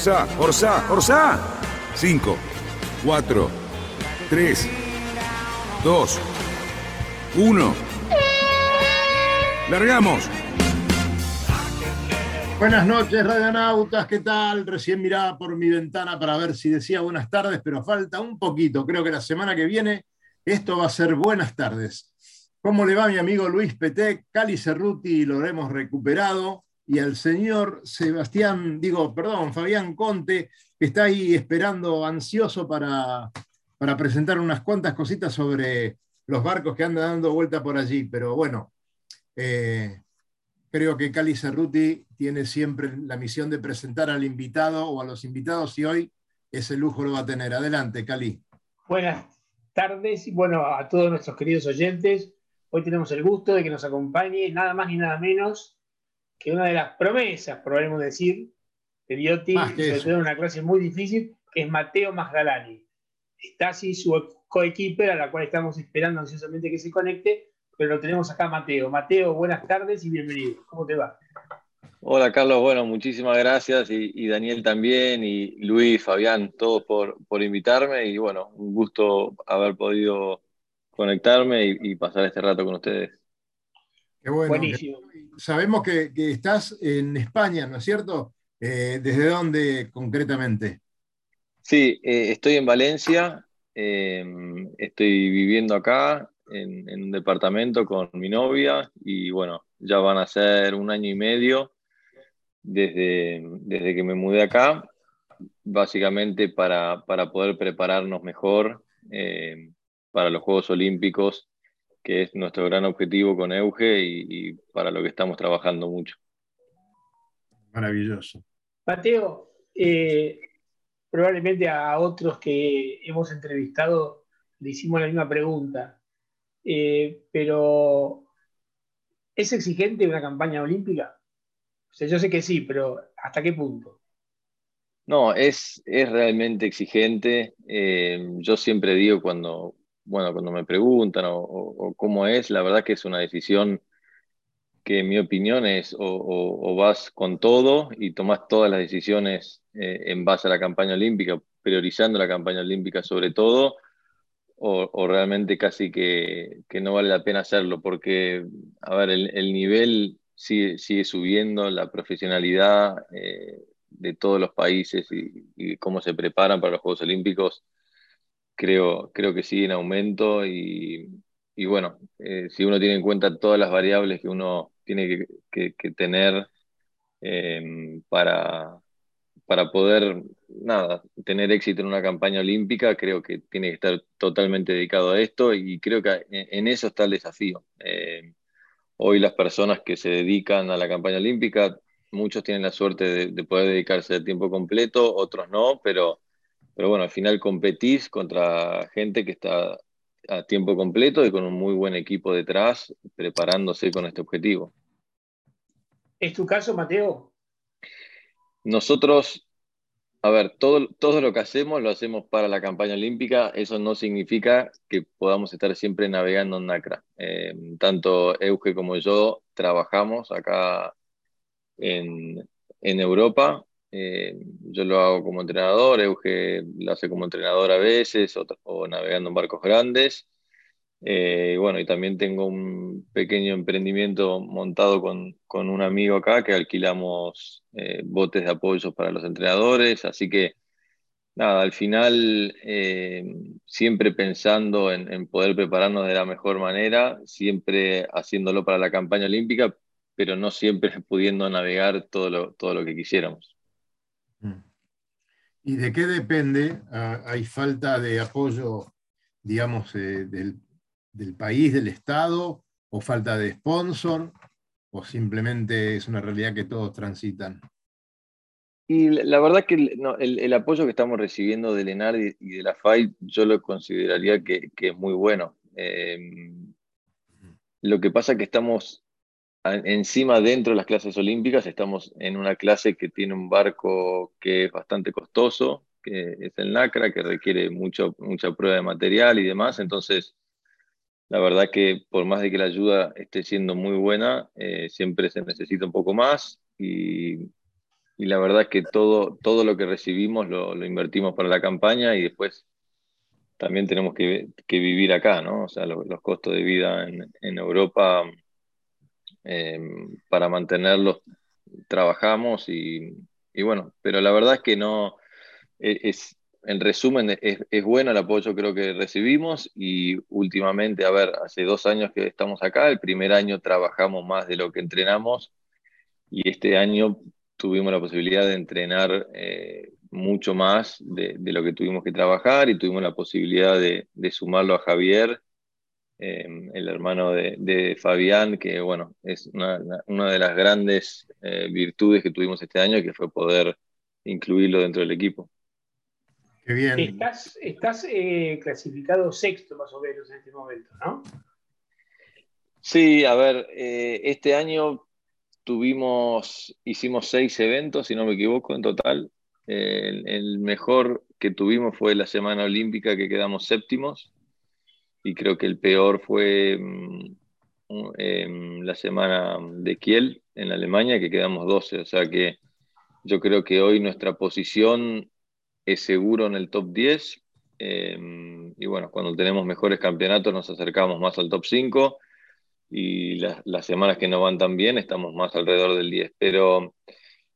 Orsa, Orsa, Orsa. 5, 4, 3, 2, 1. Largamos. Buenas noches, radionautas, ¿qué tal? Recién miraba por mi ventana para ver si decía buenas tardes, pero falta un poquito. Creo que la semana que viene esto va a ser buenas tardes. ¿Cómo le va mi amigo Luis Petec? Cali Cerruti lo hemos recuperado y al señor Sebastián, digo, perdón, Fabián Conte, que está ahí esperando ansioso para, para presentar unas cuantas cositas sobre los barcos que andan dando vuelta por allí. Pero bueno, eh, creo que Cali Cerruti tiene siempre la misión de presentar al invitado o a los invitados y hoy ese lujo lo va a tener. Adelante, Cali. Buenas tardes y bueno, a todos nuestros queridos oyentes. Hoy tenemos el gusto de que nos acompañe nada más y nada menos que una de las promesas, probablemente decir, de Biotti, sobre todo en una clase muy difícil, que es Mateo Masgalani. Está así su coequiper, a la cual estamos esperando ansiosamente que se conecte, pero lo tenemos acá Mateo. Mateo, buenas tardes y bienvenido. ¿Cómo te va? Hola Carlos, bueno, muchísimas gracias y, Daniel también y Luis, Fabián, todos por, por, invitarme y bueno, un gusto haber podido conectarme y, pasar este rato con ustedes. Qué bueno. Buenísimo. Sabemos que, estás en España, ¿no es cierto? Eh, ¿Desde dónde concretamente? Sí, eh, estoy en Valencia, eh, estoy viviendo acá, en, un departamento con mi novia y bueno, ya van a ser un año y medio desde, desde que me mudé acá, básicamente para, poder prepararnos mejor para los Juegos Olímpicos, que es nuestro gran objetivo con Euge y, para lo que estamos trabajando mucho. Maravilloso. Mateo, eh, probablemente a otros que hemos entrevistado le hicimos la misma pregunta. Eh, pero ¿es exigente una campaña olímpica? O sea, yo sé que sí, pero ¿hasta qué punto? No, es, es realmente exigente. Eh, yo siempre digo cuando, bueno, cuando me preguntan o, cómo es, la verdad que es una decisión que en mi opinión es o, vas con todo y tomas todas las decisiones eh, en base a la campaña olímpica, priorizando la campaña olímpica sobre todo, o, realmente casi que, no vale la pena hacerlo, porque, a ver, el, nivel sigue, sigue, subiendo, la profesionalidad eh, de todos los países y, cómo se preparan para los Juegos Olímpicos, creo, creo que sigue en aumento y, bueno, eh, si uno tiene en cuenta todas las variables que uno tiene que, tener eh, para, para poder nada, tener éxito en una campaña olímpica, creo que tiene que estar totalmente dedicado a esto y creo que en eso está el desafío. Eh, hoy las personas que se dedican a la campaña olímpica, muchos tienen la suerte de, poder dedicarse a tiempo completo, otros no, pero, pero bueno, al final competís contra gente que está a tiempo completo y con un muy buen equipo detrás preparándose con este objetivo. ¿Es tu caso, Mateo? Nosotros, a ver, todo, todo lo que hacemos lo hacemos para la campaña olímpica. Eso no significa que podamos estar siempre navegando en NACRA. Eh, tanto Euge como yo trabajamos acá en, Europa. Eh, yo lo hago como entrenador, Euge lo hace como entrenador a veces o navegando en barcos grandes. Eh, bueno, y también tengo un pequeño emprendimiento montado con, un amigo acá que alquilamos eh, botes de apoyo para los entrenadores, así que nada, al final eh, siempre pensando en, poder prepararnos de la mejor manera, siempre haciéndolo para la campaña olímpica, pero no siempre pudiendo navegar todo lo, todo lo que quisiéramos. ¿Y de qué depende? Ah, ¿Hay falta de apoyo, digamos, del del país, del Estado, o falta de sponsor, o simplemente es una realidad que todos transitan? Y la verdad que el, apoyo que estamos recibiendo del ENAR y, de la FAI, yo lo consideraría que, es muy bueno. Em, lo que pasa es que estamos encima dentro de las clases olímpicas, estamos en una clase que tiene un barco que es bastante costoso, que es el NACRA, que requiere mucho, mucha prueba de material y demás. Entonces, la verdad que por más de que la ayuda esté siendo muy buena, eh, siempre se necesita un poco más y, y, la verdad que todo, todo lo que recibimos lo, lo invertimos para la campaña y después también tenemos que, que vivir acá, ¿no? O sea, los costos de vida en, en Europa, eh, para mantenerlos, trabajamos y, y, bueno, pero la verdad es que no, e, es, en resumen, es, bueno el apoyo creo que recibimos y últimamente, a ver, hace dos años que estamos acá, el primer año trabajamos más de lo que entrenamos y este año tuvimos la posibilidad de entrenar eh, mucho más de, de, lo que tuvimos que trabajar y tuvimos la posibilidad de, de sumarlo a Javier, eh, el hermano de, de, Fabián, que bueno, es una, una de las grandes eh, virtudes que tuvimos este año, que fue poder incluirlo dentro del equipo. Qué bien. Estás, estás eh, clasificado sexto más o menos en este momento, ¿no? Sí, a ver, eh, este año tuvimos, hicimos seis eventos, si no me equivoco, en total. Eh, el mejor que tuvimos fue la Semana Olímpica, que quedamos séptimos, y creo que el peor fue mm, em, la Semana de Kiel, en Alemania, que quedamos 12. O sea que yo creo que hoy nuestra posición es seguro en el top 10. Em, y bueno, cuando tenemos mejores campeonatos nos acercamos más al top 5 y las, semanas que no van tan bien estamos más alrededor del 10. Pero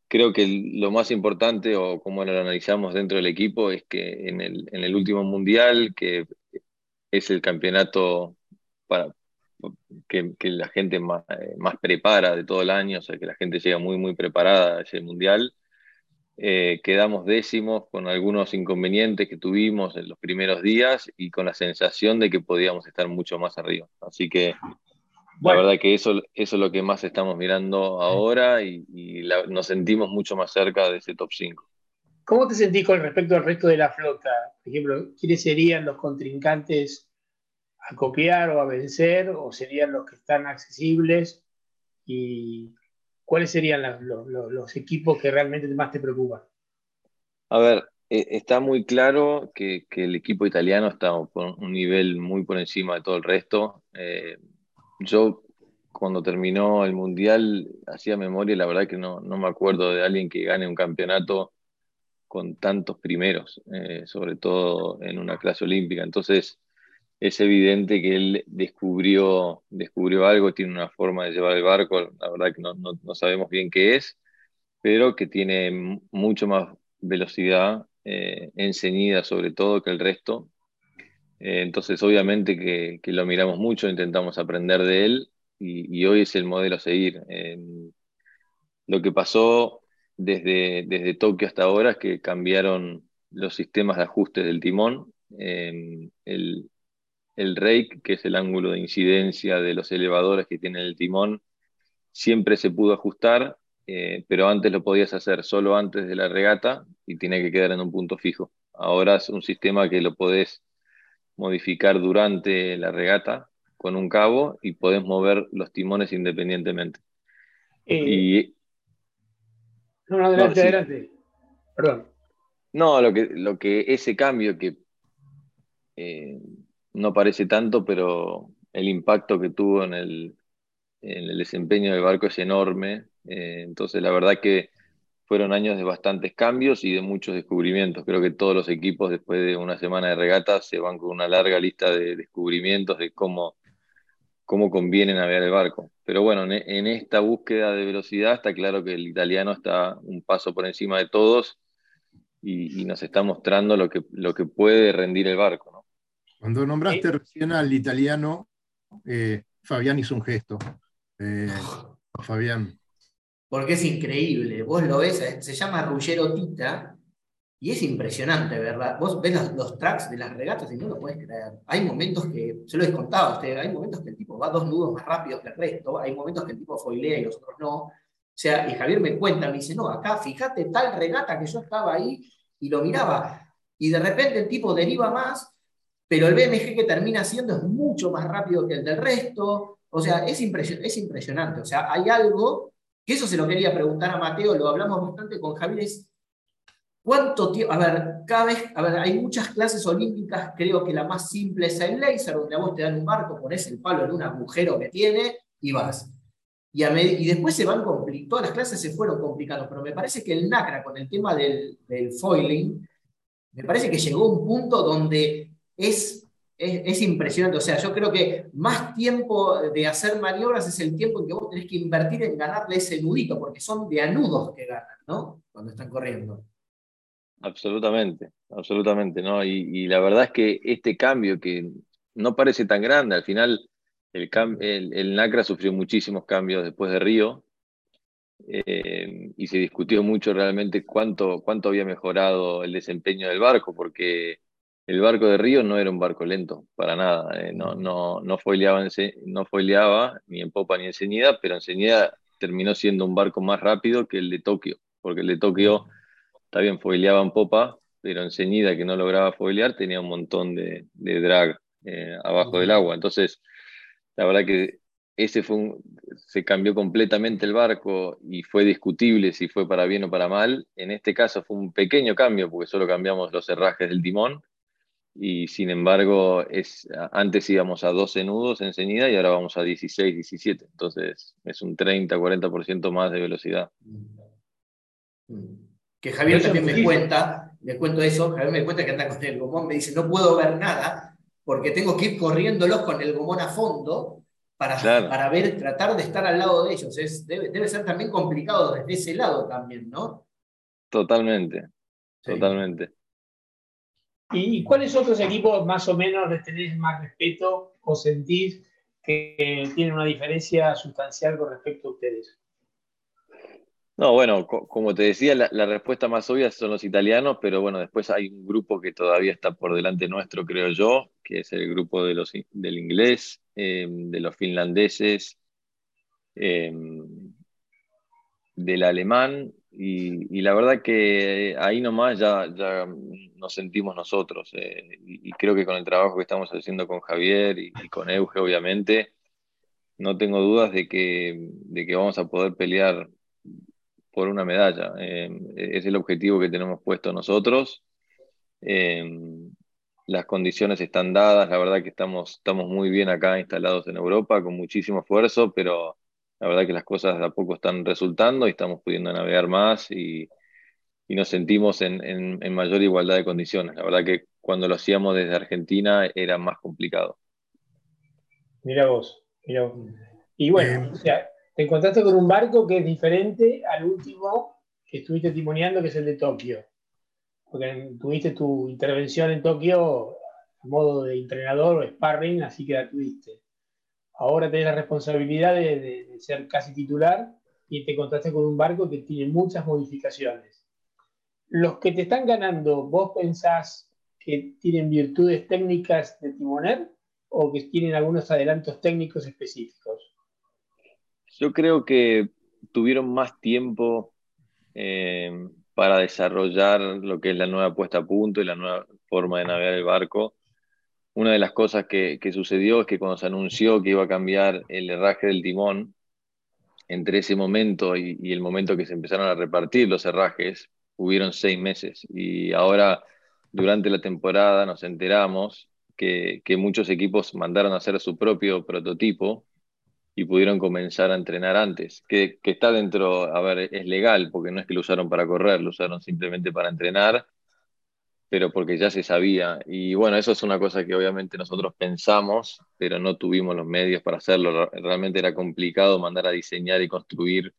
creo que lo más importante, o como lo analizamos dentro del equipo, es que en el, en el último mundial, que es el campeonato para, que, que, la gente más, eh, más prepara de todo el año, o sea, que la gente llega muy, muy preparada a ese mundial. Eh, quedamos décimos con algunos inconvenientes que tuvimos en los primeros días y con la sensación de que podíamos estar mucho más arriba. Así que la verdad que eso, eso es lo que más estamos mirando ahora y, nos sentimos mucho más cerca de ese top 5. ¿Cómo te sentís con respecto al resto de la flota? Por ejemplo, ¿quiénes serían los contrincantes a copiar o a vencer o serían los que están accesibles? ¿Y ¿cuáles serían los, equipos que realmente más te preocupan? A ver, eh, está muy claro que, el equipo italiano está por un nivel muy por encima de todo el resto. Eh, yo cuando terminó el Mundial hacía memoria la verdad que no, no, me acuerdo de alguien que gane un campeonato con tantos primeros, eh, sobre todo en una clase olímpica. Entonces, es evidente que él descubrió, descubrió algo, tiene una forma de llevar el barco, la verdad que no, no, sabemos bien qué es, pero que tiene mucho más velocidad eh, sobre todo que el resto. Eh, entonces, obviamente que, que, lo miramos mucho, intentamos aprender de él y, y hoy es el modelo a seguir. lo que pasó desde, desde Tokio hasta ahora es que cambiaron los sistemas de ajustes del timón. el, el rake, que es el ángulo de incidencia de los elevadores que tiene el timón, siempre se pudo ajustar, eh, pero antes lo podías hacer solo antes de la regata y tiene que quedar en un punto fijo. Ahora es un sistema que lo podés modificar durante la regata con un cabo y podés mover los timones independientemente. Eh, no, no, adelante, adelante. Perdón. No, lo que, lo que ese cambio que eh, no parece tanto, pero el impacto que tuvo en el, en el desempeño del barco es enorme. Eh, entonces, la verdad que fueron años de bastantes cambios y de muchos descubrimientos. Creo que todos los equipos, después de una semana de regata, se van con una larga lista de descubrimientos de cómo, cómo conviene navegar el barco. Pero bueno, en, esta búsqueda de velocidad está claro que el italiano está un paso por encima de todos y, y nos está mostrando lo que, lo que puede rendir el barco. ¿no? Cuando nombraste recién al italiano, eh, Fabián hizo un gesto. Eh, Fabián. Porque es increíble. Vos lo ves, eh, se llama Ruggero Tita y es impresionante, ¿verdad? Vos ves los, tracks de las regatas y no lo puedes creer. Hay momentos que, se lo he contado a usted, hay momentos que el tipo va dos nudos más rápido que el resto, hay momentos que el tipo foilea y los otros no. O sea, y Javier me cuenta, me dice, no, acá fíjate tal regata que yo estaba ahí y lo miraba. Y de repente el tipo deriva más, pero el BMG que termina siendo es mucho más rápido que el del resto. O sea, es, es impresionante. O sea, hay algo, que eso se lo quería preguntar a Mateo, lo hablamos bastante con Javier, ¿Cuánto tiempo? A ver, cada vez, a ver, hay muchas clases olímpicas, creo que la más simple es el laser, donde a vos te dan un barco, pones el palo en un agujero que tiene y vas. Y, después se van complicando, todas las clases se fueron complicando, pero me parece que el NACRA con el tema del, foiling, me parece que llegó a un punto donde es, es, impresionante. O sea, yo creo que más tiempo de hacer maniobras es el tiempo en que vos tenés que invertir en ganarle ese nudito, porque son de anudos que ganan, ¿no? Cuando están corriendo. Absolutamente, absolutamente, ¿no? Y, la verdad es que este cambio que no parece tan grande, al final el, el, NACRA sufrió muchísimos cambios después de Río eh, y se discutió mucho realmente cuánto, cuánto había mejorado el desempeño del barco, porque el barco de Río no era un barco lento, para nada, eh, no, no, no, foileaba no foileaba ni en popa ni en ceñida, pero en ceñida terminó siendo un barco más rápido que el de Tokio, porque el de Tokio está bien, foileaba en popa, pero en ceñida que no lograba foilear tenía un montón de, drag eh, abajo del agua. Entonces, la verdad que ese fue se cambió completamente el barco y fue discutible si fue para bien o para mal. En este caso fue un pequeño cambio porque solo cambiamos los herrajes del timón y sin embargo es, antes íbamos a 12 nudos en ceñida y ahora vamos a 16, 17. Entonces es un 30, 40% más de velocidad. Mm que Javier también me cuenta, le cuento eso, Javier me cuenta que anda con el gomón, me dice, no puedo ver nada porque tengo que ir corriéndolos con el gomón a fondo para, para ver, tratar de estar al lado de ellos. Es, debe, ser también complicado desde ese lado también, ¿no? Totalmente, totalmente. ¿Y cuáles otros equipos más o menos les tenéis más respeto o sentís que tienen una diferencia sustancial con respecto a ustedes? No, bueno, como te decía, la, respuesta más obvia son los italianos, pero bueno, después hay un grupo que todavía está por delante nuestro, creo yo, que es el grupo de los, del inglés, em, de los finlandeses, em, del alemán, y, la verdad que ahí nomás ya, ya nos sentimos nosotros, eh, y, creo que con el trabajo que estamos haciendo con Javier y, y con Euge, obviamente, no tengo dudas de que, de que vamos a poder pelear por una medalla. Eh, es el objetivo que tenemos puesto nosotros. Eh, las condiciones están dadas, la verdad que estamos, estamos muy bien acá instalados en Europa, con muchísimo esfuerzo, pero la verdad que las cosas de a poco están resultando y estamos pudiendo navegar más y, nos sentimos en, en, mayor igualdad de condiciones. La verdad que cuando lo hacíamos desde Argentina era más complicado. Mira vos, mira vos. Y bueno, o sea, te encontraste con un barco que es diferente al último que estuviste timoneando, que es el de Tokio. Porque tuviste tu intervención en Tokio a modo de entrenador o sparring, así que la tuviste. Ahora tenés la responsabilidad de, ser casi titular y te encontraste con un barco que tiene muchas modificaciones. Los que te están ganando, ¿vos pensás que tienen virtudes técnicas de timoner o que tienen algunos adelantos técnicos específicos? Yo creo que tuvieron más tiempo eh, para desarrollar lo que es la nueva puesta a punto y la nueva forma de navegar el barco. Una de las cosas que, sucedió es que cuando se anunció que iba a cambiar el herraje del timón, entre ese momento y, el momento que se empezaron a repartir los herrajes, hubieron seis meses. Y ahora, durante la temporada, nos enteramos que, que muchos equipos mandaron a hacer su propio prototipo y pudieron comenzar a entrenar antes, que, está dentro, a ver, es legal, porque no es que lo usaron para correr, lo usaron simplemente para entrenar, pero porque ya se sabía. Y bueno, eso es una cosa que obviamente nosotros pensamos, pero no tuvimos los medios para hacerlo. Realmente era complicado mandar a diseñar y construir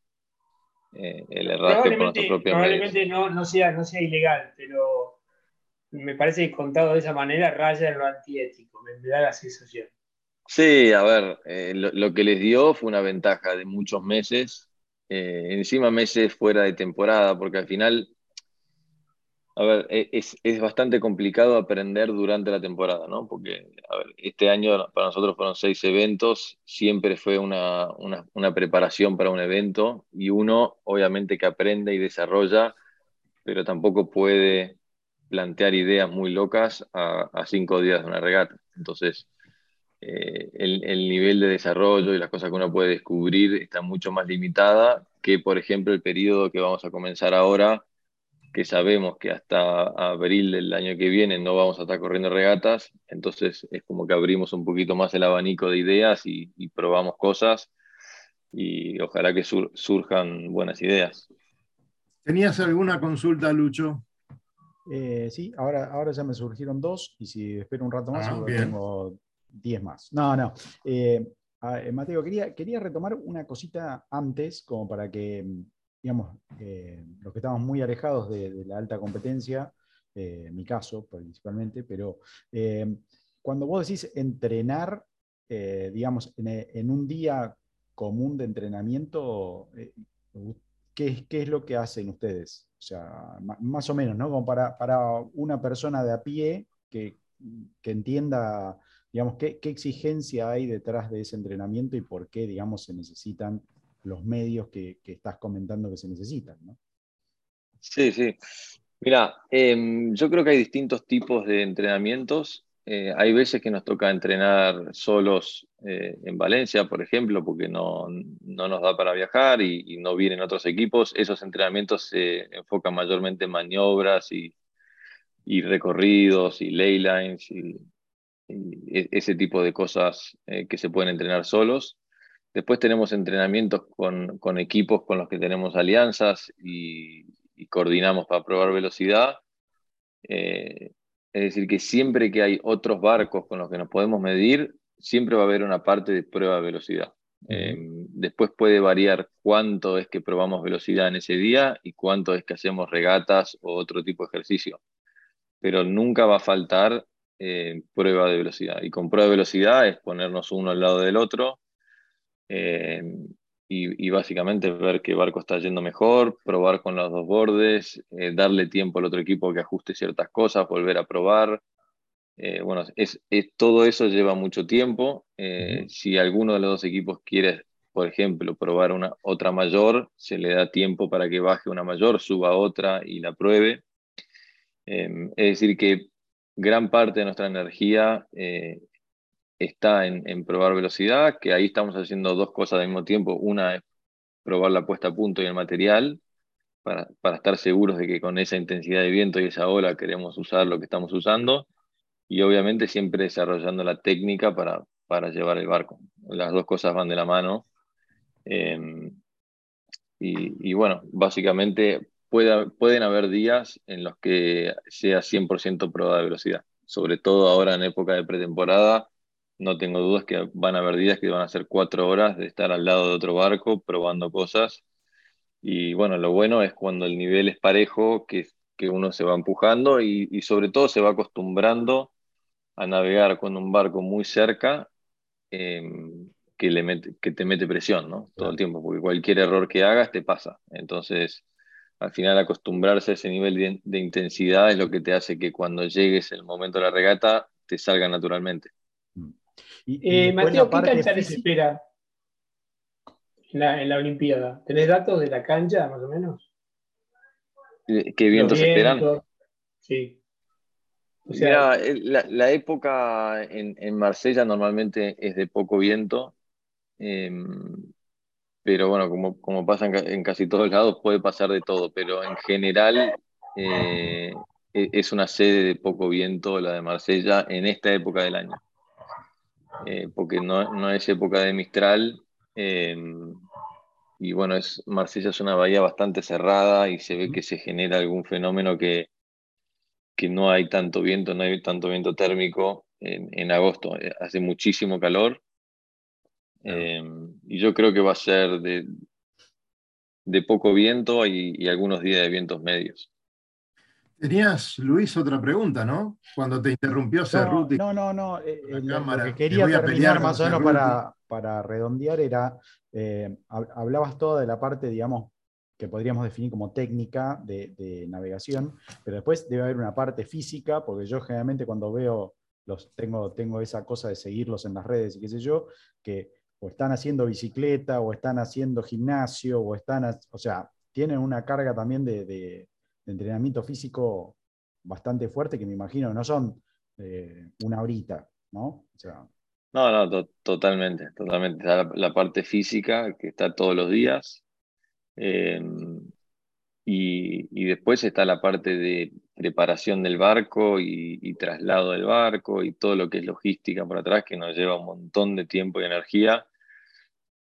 eh, el herraje por nuestros propios Probablemente No, no, sea, no sea ilegal, pero me parece que contado de esa manera raya en lo antiético, me da la sensación. Sí, a ver, eh, lo, que les dio fue una ventaja de muchos meses, eh, encima meses fuera de temporada, porque al final A ver, e, es, bastante complicado aprender durante la temporada, ¿no? Porque, este año para nosotros fueron seis eventos, siempre fue una, preparación para un evento y uno obviamente que aprende y desarrolla, pero tampoco puede plantear ideas muy locas a, cinco días de una regata. Entonces, eh, el, el, nivel de desarrollo y las cosas que uno puede descubrir está mucho más limitada que, por ejemplo, el periodo que vamos a comenzar ahora que sabemos que hasta abril del año que viene no vamos a estar corriendo regatas, entonces es como que abrimos un poquito más el abanico de ideas y, probamos cosas y ojalá que surjan buenas ideas. ¿Tenías alguna consulta, Lucho? Eh, sí, ahora, ahora ya me surgieron dos y si espero un rato más, ah, tengo diez más. No, no. Eh, eh, Mateo, quería, quería retomar una cosita antes, como para que digamos, eh, los que estamos muy alejados de, la alta competencia, en mi caso principalmente, pero cuando vos decís entrenar, digamos, en, un día común de entrenamiento, ¿qué, ¿qué, es lo que hacen ustedes? O sea, más o menos, ¿no? Como para, para una persona de a pie que, que entienda, digamos, qué, qué exigencia hay detrás de ese entrenamiento y por qué, digamos, se necesitan los medios que, estás comentando que se necesitan. ¿no? Sí, sí. Mira, em, yo creo que hay distintos tipos de entrenamientos. Eh, hay veces que nos toca entrenar solos eh, en Valencia, por ejemplo, porque no, nos da para viajar y, no vienen otros equipos. Esos entrenamientos se enfocan mayormente en maniobras y, recorridos y laylines y, y, ese tipo de cosas eh, que se pueden entrenar solos. Después tenemos entrenamientos con, equipos con los que tenemos alianzas y, coordinamos para probar velocidad. Eh, es decir, que siempre que hay otros barcos con los que nos podemos medir, siempre va a haber una parte de prueba de velocidad. Eh, después puede variar cuánto es que probamos velocidad en ese día y cuánto es que hacemos regatas o otro tipo de ejercicio. Pero nunca va a faltar eh, prueba de velocidad. Y con prueba de velocidad es ponernos uno al lado del otro eh, y, básicamente ver qué barco está yendo mejor, probar con los dos bordes, eh, darle tiempo al otro equipo que ajuste ciertas cosas, volver a probar. Bueno, es, todo eso lleva mucho tiempo. Si alguno de los dos equipos quiere, por ejemplo, probar una otra mayor, se le da tiempo para que baje una mayor, suba otra y la pruebe. es decir, que gran parte de nuestra energía está en, probar velocidad, que ahí estamos haciendo dos cosas al mismo tiempo. Una es probar la puesta a punto y el material, para, estar seguros de que con esa intensidad de viento y esa ola queremos usar lo que estamos usando. Y obviamente siempre desarrollando la técnica para, para llevar el barco. Las dos cosas van de la mano. Em, y, bueno, básicamente pueden haber días en los que sea 100% prueba de velocidad. Sobre todo ahora en época de pretemporada, no tengo dudas que van a haber días que van a ser cuatro horas de estar al lado de otro barco probando cosas. Y bueno, lo bueno es cuando el nivel es parejo, que, que uno se va empujando y, sobre todo se va acostumbrando a navegar con un barco muy cerca em, que, le que te mete presión ¿no? todo el tiempo, porque cualquier error que hagas te pasa. Entonces, al final acostumbrarse a ese nivel de, de intensidad es lo que te hace que cuando llegues el momento de la regata te salga naturalmente. Eh, Mateo, ¿qué cancha les espera en la, Olimpiada? ¿Tenés datos de la cancha, más o menos? ¿Qué vientos, esperan? Sí. la, época en, Marsella normalmente es de poco viento, em, pero bueno, como, como pasa en, casi todos lados, puede pasar de todo, pero en general eh, e, es una sede de poco viento la de Marsella en esta época del año. Eh, porque no, es época de Mistral. Eh, y bueno, es, Marsella es una bahía bastante cerrada y se ve que se genera algún fenómeno que, que no hay tanto viento, no hay tanto viento térmico en, agosto. Eh, hace muchísimo calor. Y yo creo que va a ser de, de poco viento y algunos días de vientos medios. Tenías, Luis, otra pregunta, ¿no? Cuando te interrumpió Cerruti. No, no, no. Eh, eh, lo que quería terminar más o menos para, para redondear era, eh, hablabas toda de la parte, digamos, que podríamos definir como técnica de, navegación, pero después debe haber una parte física, porque yo generalmente cuando veo, los, tengo, tengo esa cosa de seguirlos en las redes y qué sé yo, que o están haciendo bicicleta, o están haciendo gimnasio, o están, o sea, tienen una carga también de, entrenamiento físico bastante fuerte, que me imagino no son eh, una horita, ¿no? no, no, totalmente, totalmente. la, parte física que está todos los días, Em, y, después está la parte de preparación del barco y, traslado del barco y todo lo que es logística por atrás, que nos lleva un montón de tiempo y energía.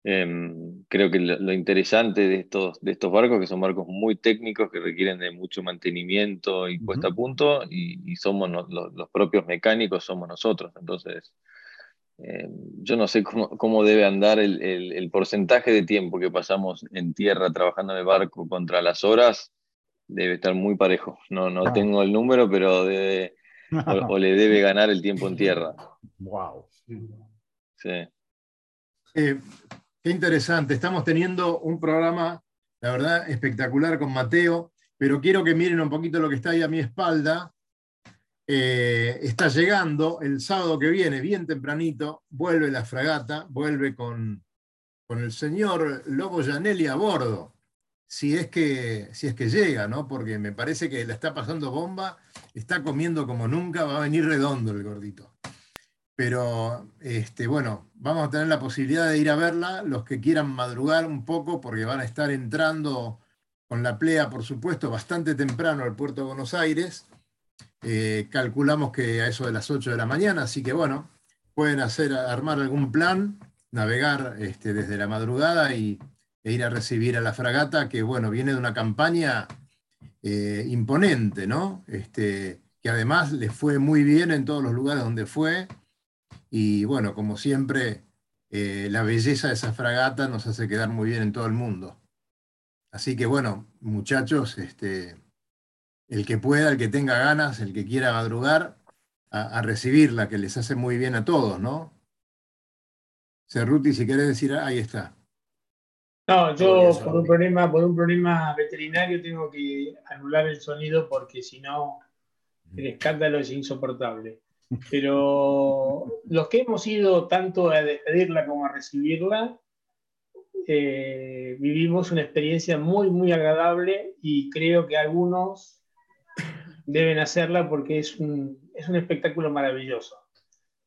Em, creo que lo, interesante de estos, de estos barcos, que son barcos muy técnicos, que requieren de mucho mantenimiento y puesta a punto, y, somos los, propios mecánicos, somos nosotros. Entonces, eh, yo no sé cómo, debe andar el, porcentaje de tiempo que pasamos en tierra trabajando en el barco contra las horas. Debe estar muy parejo. No, no ah. tengo el número, pero debe, o, le debe ganar el tiempo en tierra. Wow. Sí. Eh, qué interesante. Estamos teniendo un programa, la verdad, espectacular con Mateo, pero quiero que miren un poquito lo que está ahí a mi espalda. Eh, está llegando el sábado que viene, bien tempranito, vuelve la fragata, vuelve con, con el señor Lobo Janelli a bordo, si es, que, si es que llega, ¿no? porque me parece que la está pasando bomba, está comiendo como nunca, va a venir redondo el gordito. Pero este, bueno, vamos a tener la posibilidad de ir a verla, los que quieran madrugar un poco, porque van a estar entrando con la plea, por supuesto, bastante temprano al puerto de Buenos Aires eh, calculamos que a eso de las 8 de la mañana, así que bueno, pueden hacer, armar algún plan, navegar este, desde la madrugada y, e ir a recibir a la fragata, que bueno, viene de una campaña eh, imponente, ¿no? Este, que además le fue muy bien en todos los lugares donde fue, y bueno, como siempre, eh, la belleza de esa fragata nos hace quedar muy bien en todo el mundo. Así que bueno, muchachos, este, el que pueda, el que tenga ganas, el que quiera madrugar, a, recibirla, que les hace muy bien a todos, ¿no? Cerruti, si querés decir, ahí está. No, yo por un, problema, por un problema veterinario tengo que anular el sonido porque si no el escándalo es insoportable. Pero los que hemos ido tanto a despedirla como a recibirla, eh, vivimos una experiencia muy, muy agradable y creo que algunos deben hacerla porque es un, es un espectáculo maravilloso.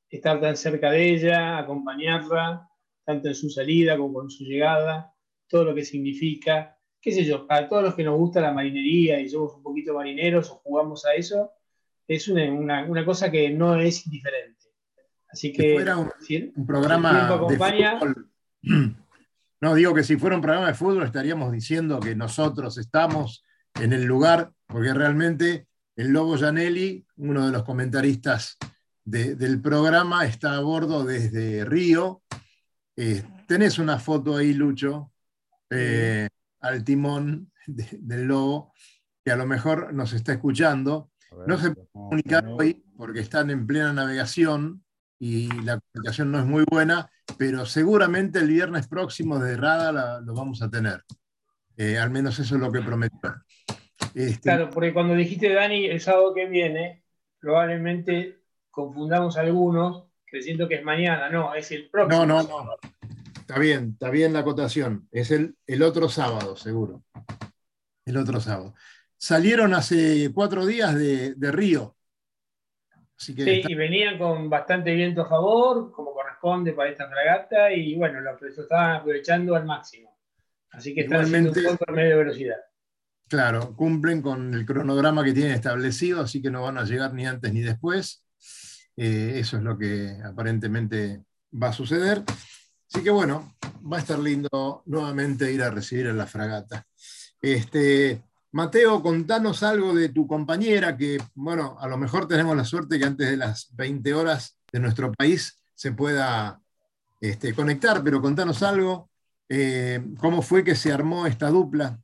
Estar tan cerca de ella, acompañarla, tanto en su salida como en su llegada, todo lo que significa, qué sé yo, para todos los que nos gusta la marinería y somos un poquito marineros o jugamos a eso, es una, una, cosa que no es indiferente. Así que, si fuera un, programa de fútbol, no digo que si fuera un programa de fútbol estaríamos diciendo que nosotros estamos en el lugar, porque realmente el Lobo Janelli, uno de los comentaristas del programa, está a bordo desde Río. Eh, tenés una foto ahí, Lucho, eh, al timón del Lobo, que a lo mejor nos está escuchando. No se puede comunicar hoy porque están en plena navegación y la comunicación no es muy buena, pero seguramente el viernes próximo de Rada lo vamos a tener. Eh, al menos eso es lo que prometió. Este, claro, porque cuando dijiste Dani el sábado que viene, probablemente confundamos algunos creyendo que es mañana. No, es el próximo. No, no, no. Está bien, está bien la acotación. Es el, el otro sábado, seguro. El otro sábado. Salieron hace cuatro días de, Río. sí, y venían con bastante viento a favor, como corresponde para esta fragata, y bueno, lo, estaban aprovechando al máximo. Así que están haciendo un medio de velocidad. Claro, cumplen con el cronograma que tienen establecido, así que no van a llegar ni antes ni después. Eh, eso es lo que aparentemente va a suceder. Así que bueno, va a estar lindo nuevamente ir a recibir a la fragata. Este, Mateo, contanos algo de tu compañera, que bueno, a lo mejor tenemos la suerte que antes de las 20 horas de nuestro país se pueda este, conectar, pero contanos algo. Eh, ¿Cómo fue que se armó esta dupla?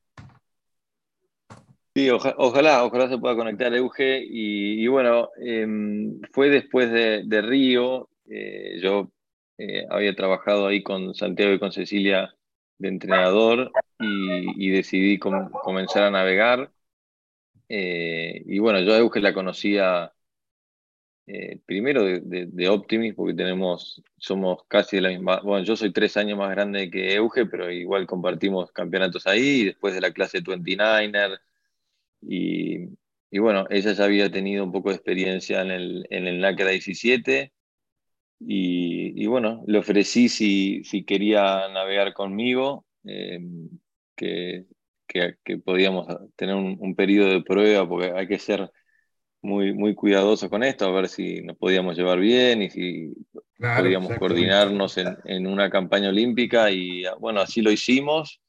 Sí, ojalá, ojalá se pueda conectar Euge. Y, bueno, em, fue después de, Río. Eh, yo eh, había trabajado ahí con Santiago y con Cecilia de entrenador y, decidí comenzar a navegar. Eh, y bueno, yo a Euge la conocía eh, primero de, Optimis, porque tenemos, somos casi de la misma, bueno, yo soy tres años más grande que Euge, pero igual compartimos campeonatos ahí, después de la clase 29er, y, y bueno, ella ya había tenido un poco de experiencia en el, en el NACRA 17, y, y, bueno, le ofrecí si, si quería navegar conmigo, eh, que, que, que, podíamos tener un, un periodo de prueba, porque hay que ser muy, muy cuidadosos con esto, a ver si nos podíamos llevar bien y si podíamos coordinarnos en, en, una campaña olímpica. Y bueno, así lo hicimos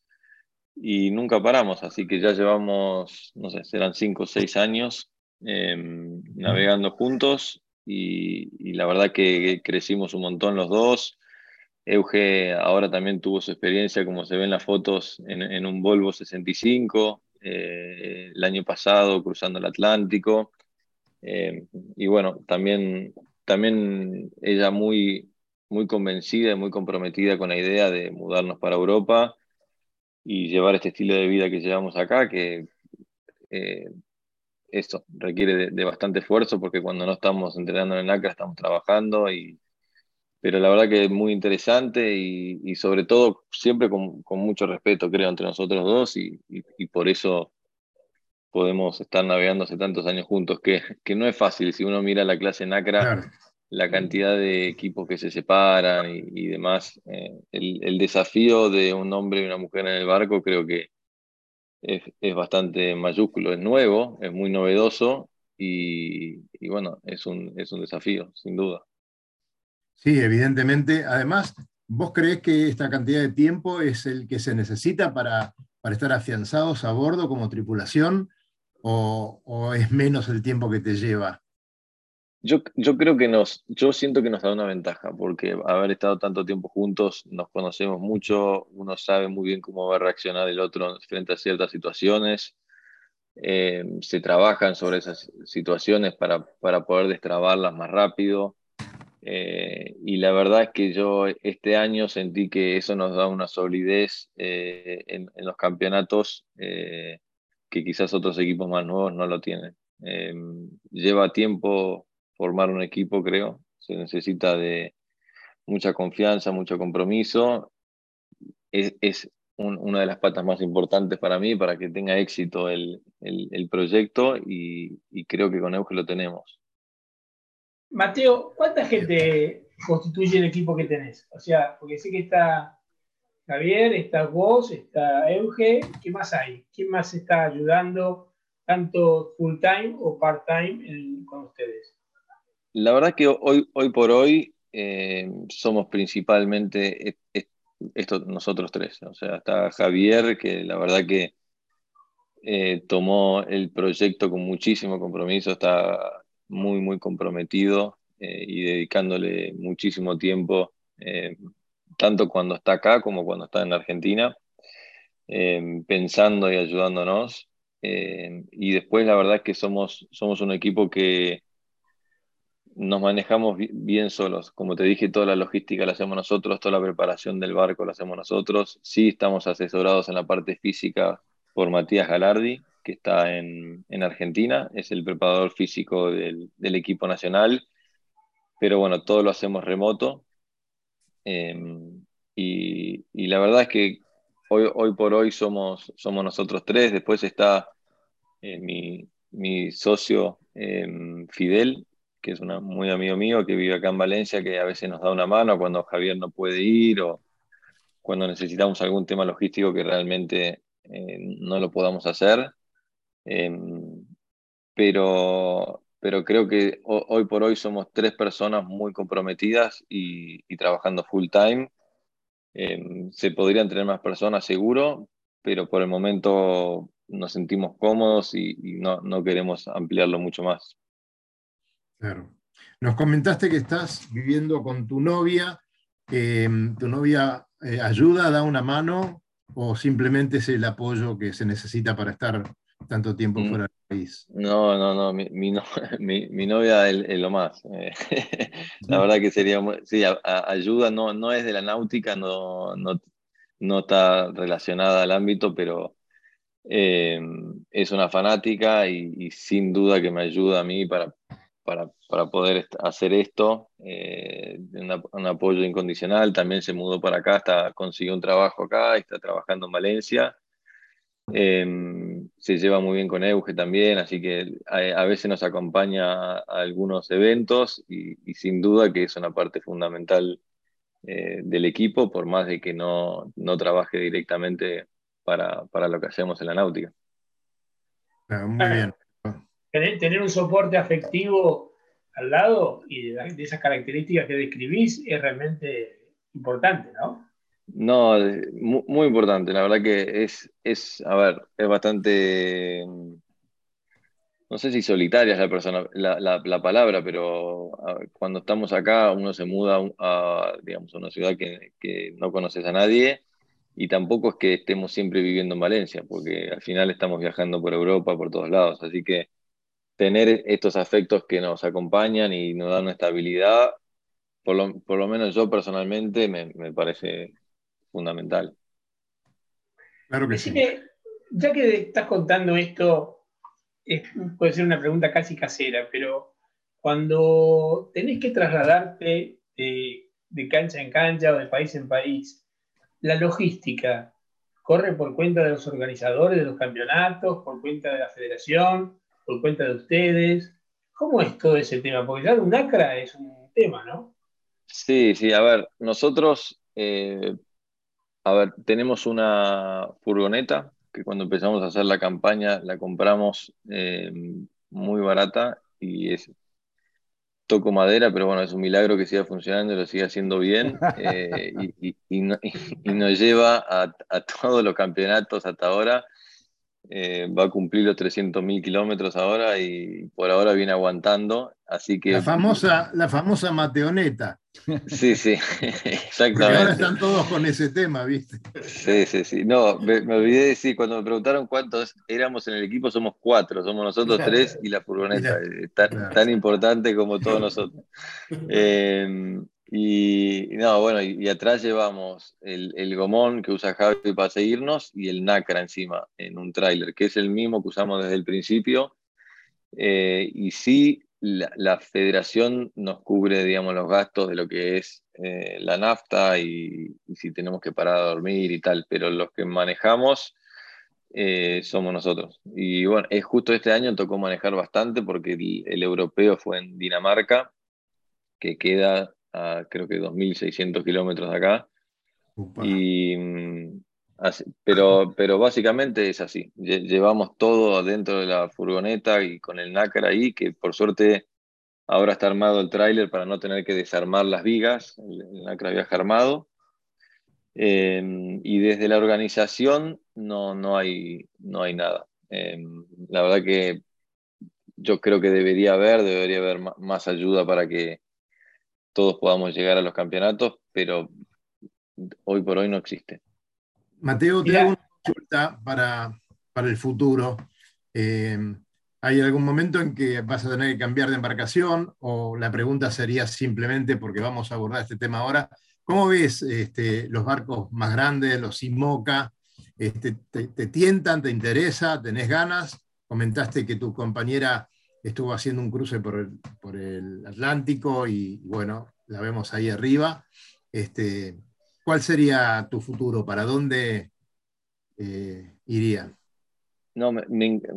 y nunca paramos, así que ya llevamos, no sé, serán cinco o seis años em, navegando juntos y, la verdad que crecimos un montón los dos. Euge ahora también tuvo su experiencia, como se ve en las fotos, en, en un Volvo 65 eh, el año pasado cruzando el Atlántico. Eh, y bueno, también, también ella muy, muy convencida y muy comprometida con la idea de mudarnos para Europa y llevar este estilo de vida que llevamos acá, que eh, esto requiere de, bastante esfuerzo porque cuando no estamos entrenando en el ACRA estamos trabajando, y, pero la verdad que es muy interesante y, y sobre todo siempre con, con, mucho respeto creo entre nosotros dos y, y por eso podemos estar navegando hace tantos años juntos, que, que no es fácil. Si uno mira la clase NACRA, la cantidad de equipos que se separan y, demás, eh, el, el, desafío de un hombre y una mujer en el barco creo que es, bastante mayúsculo, es nuevo, es muy novedoso y, y, bueno, es un, es un desafío, sin duda. Sí, evidentemente. Además, ¿vos crees que esta cantidad de tiempo es el que se necesita para, para estar afianzados a bordo como tripulación? o, es menos el tiempo que te lleva? Yo, yo, creo que nos, yo siento que nos da una ventaja, porque haber estado tanto tiempo juntos, nos conocemos mucho, uno sabe muy bien cómo va a reaccionar el otro frente a ciertas situaciones, eh, se trabajan sobre esas situaciones para, para poder destrabarlas más rápido, eh, y la verdad es que yo este año sentí que eso nos da una solidez eh, en, en, los campeonatos que quizás otros equipos más nuevos no lo tienen. Eh, lleva tiempo formar un equipo, creo. Se necesita de mucha confianza, mucho compromiso. Es, es un, una de las patas más importantes para mí, para que tenga éxito el, el, el proyecto y, y, creo que con Euge lo tenemos. Mateo, ¿cuánta gente constituye el equipo que tenés? O sea, porque sé que está Javier, está vos, está Euge, ¿qué más hay? ¿Quién más está ayudando tanto full time o part time con ustedes? La verdad que hoy, hoy por hoy eh, somos principalmente esto, nosotros tres. O sea, está Javier, que la verdad que eh, tomó el proyecto con muchísimo compromiso, está muy, muy comprometido eh, y dedicándole muchísimo tiempo tanto cuando está acá como cuando está en Argentina, pensando y ayudándonos. Y después la verdad es que somos, somos un equipo que nos manejamos bien solos. Como te dije, toda la logística la hacemos nosotros, toda la preparación del barco la hacemos nosotros. Sí estamos asesorados en la parte física por Matías Galardi, que está en, en Argentina, es el preparador físico del, del equipo nacional. Pero bueno, todo lo hacemos remoto, Em, y, y, la verdad es que hoy, hoy por hoy somos, somos nosotros tres. Después está eh, mi, mi, socio eh, Fidel, que es un muy amigo mío que vive acá en Valencia, que a veces nos da una mano cuando Javier no puede ir o cuando necesitamos algún tema logístico que realmente eh, no lo podamos hacer. Em, pero pero creo que hoy por hoy somos tres personas muy comprometidas y, trabajando full time. Eh, se podrían tener más personas, seguro, pero por el momento nos sentimos cómodos y, y no, no, queremos ampliarlo mucho más. Claro. Nos comentaste que estás viviendo con tu novia. Eh, ¿Tu novia eh, ayuda, da una mano o simplemente es el apoyo que se necesita para estar tanto tiempo mm. fuera del país. No, no, no, mi, mi, mi, mi novia es, es, lo más. Eh, la verdad que sería, sí, a, a, ayuda, no, no es de la náutica, no, no, no está relacionada al ámbito, pero eh, es una fanática y, sin duda que me ayuda a mí para, para, poder hacer esto. Eh, un apoyo incondicional. También se mudó para acá, está, consiguió un trabajo acá, está trabajando en Valencia. Em, se lleva muy bien con Euge también, así que a, veces nos acompaña a, algunos eventos y, sin duda que es una parte fundamental eh, del equipo, por más de que no, no trabaje directamente para, para, lo que hacemos en la náutica. Ah, muy bien. Tener, un soporte afectivo al lado y de, de esas características que describís es realmente importante, ¿no? No, muy, importante, la verdad que es, es, a ver, es bastante, no sé si solitaria es la persona, la, palabra, pero cuando estamos acá uno se muda a, digamos, una ciudad que, que, no conoces a nadie y tampoco es que estemos siempre viviendo en Valencia, porque al final estamos viajando por Europa, por todos lados, así que tener estos afectos que nos acompañan y nos dan una estabilidad, por lo, por lo menos yo personalmente me, me parece fundamental. Claro que sí. ya que estás contando esto, puede ser una pregunta casi casera, pero cuando tenés que trasladarte de, cancha en cancha o de país en país, la logística corre por cuenta de los organizadores de los campeonatos, por cuenta de la federación, por cuenta de ustedes. ¿Cómo es todo ese tema? Porque ya un ACRA es un tema, ¿no? Sí, sí, a ver, nosotros eh, a ver, tenemos una furgoneta que cuando empezamos a hacer la campaña la compramos eh, muy barata y es toco madera, pero bueno, es un milagro que siga funcionando y lo siga haciendo bien eh, y, nos lleva a, todos los campeonatos hasta ahora. Eh, va a cumplir los 300.000 kilómetros ahora y por ahora viene aguantando. Así que... La famosa, la famosa Mateoneta. Sí, sí, exactamente. ahora están todos con ese tema, ¿viste? Sí, sí, sí. No, me, olvidé de decir, cuando me preguntaron cuántos éramos en el equipo, somos cuatro, somos nosotros tres y la furgoneta, eh, tan, importante como todos nosotros. Em, y no, bueno, y, atrás llevamos el, gomón que usa Javi para seguirnos y el NACRA encima en un tráiler, que es el mismo que usamos desde el principio. Eh, y sí, la, federación nos cubre, digamos, los gastos de lo que es eh, la nafta y, si tenemos que parar a dormir y tal, pero los que manejamos eh, somos nosotros. Y bueno, es justo este año tocó manejar bastante porque el, europeo fue en Dinamarca, que queda a creo que 2.600 kilómetros de acá. Y, mm, pero, pero básicamente es así. Llevamos todo dentro de la furgoneta y con el nácar ahí, que por suerte ahora está armado el tráiler para no tener que desarmar las vigas. El, nácar viaja armado. Em, y desde la organización no, no, hay, no hay nada. Em, la verdad que yo creo que debería haber, debería haber más ayuda para que todos podamos llegar a los campeonatos, pero hoy por hoy no existe. Mateo, te hago una consulta para, el futuro. Eh, ¿Hay algún momento en que vas a tener que cambiar de embarcación? O la pregunta sería simplemente, porque vamos a abordar este tema ahora, ¿cómo ves este, los barcos más grandes, los IMOCA? Este, te, tientan, te interesa, tenés ganas? Comentaste que tu compañera estuvo haciendo un cruce por el, Atlántico y, bueno, la vemos ahí arriba. Este, ¿Cuál sería tu futuro? ¿Para dónde eh, irían? No, me,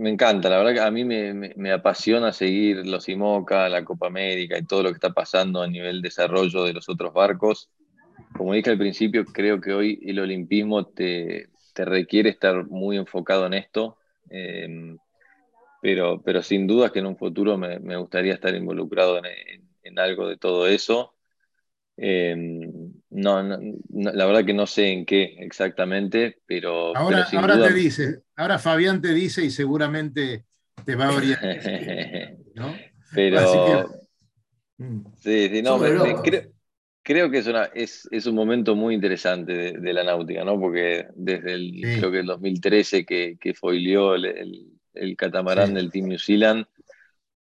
encanta, la verdad que a mí me, apasiona seguir los IMOCA, la Copa América y todo lo que está pasando a nivel desarrollo de los otros barcos. Como dije al principio, creo que hoy el olimpismo te, requiere estar muy enfocado en esto, em, pero, pero sin duda que en un futuro me, gustaría estar involucrado en algo de todo eso. Em, no, la verdad que no sé en qué exactamente, pero. Ahora, ahora te dice, ahora Fabián te dice y seguramente te va a orientar. ¿no? Pero. Mm. Sí, sí, no, creo, que es, una, es, es, un momento muy interesante de, la náutica, ¿no? Porque desde el, creo que el 2013 que, que foileó el, el, catamarán del Team New Zealand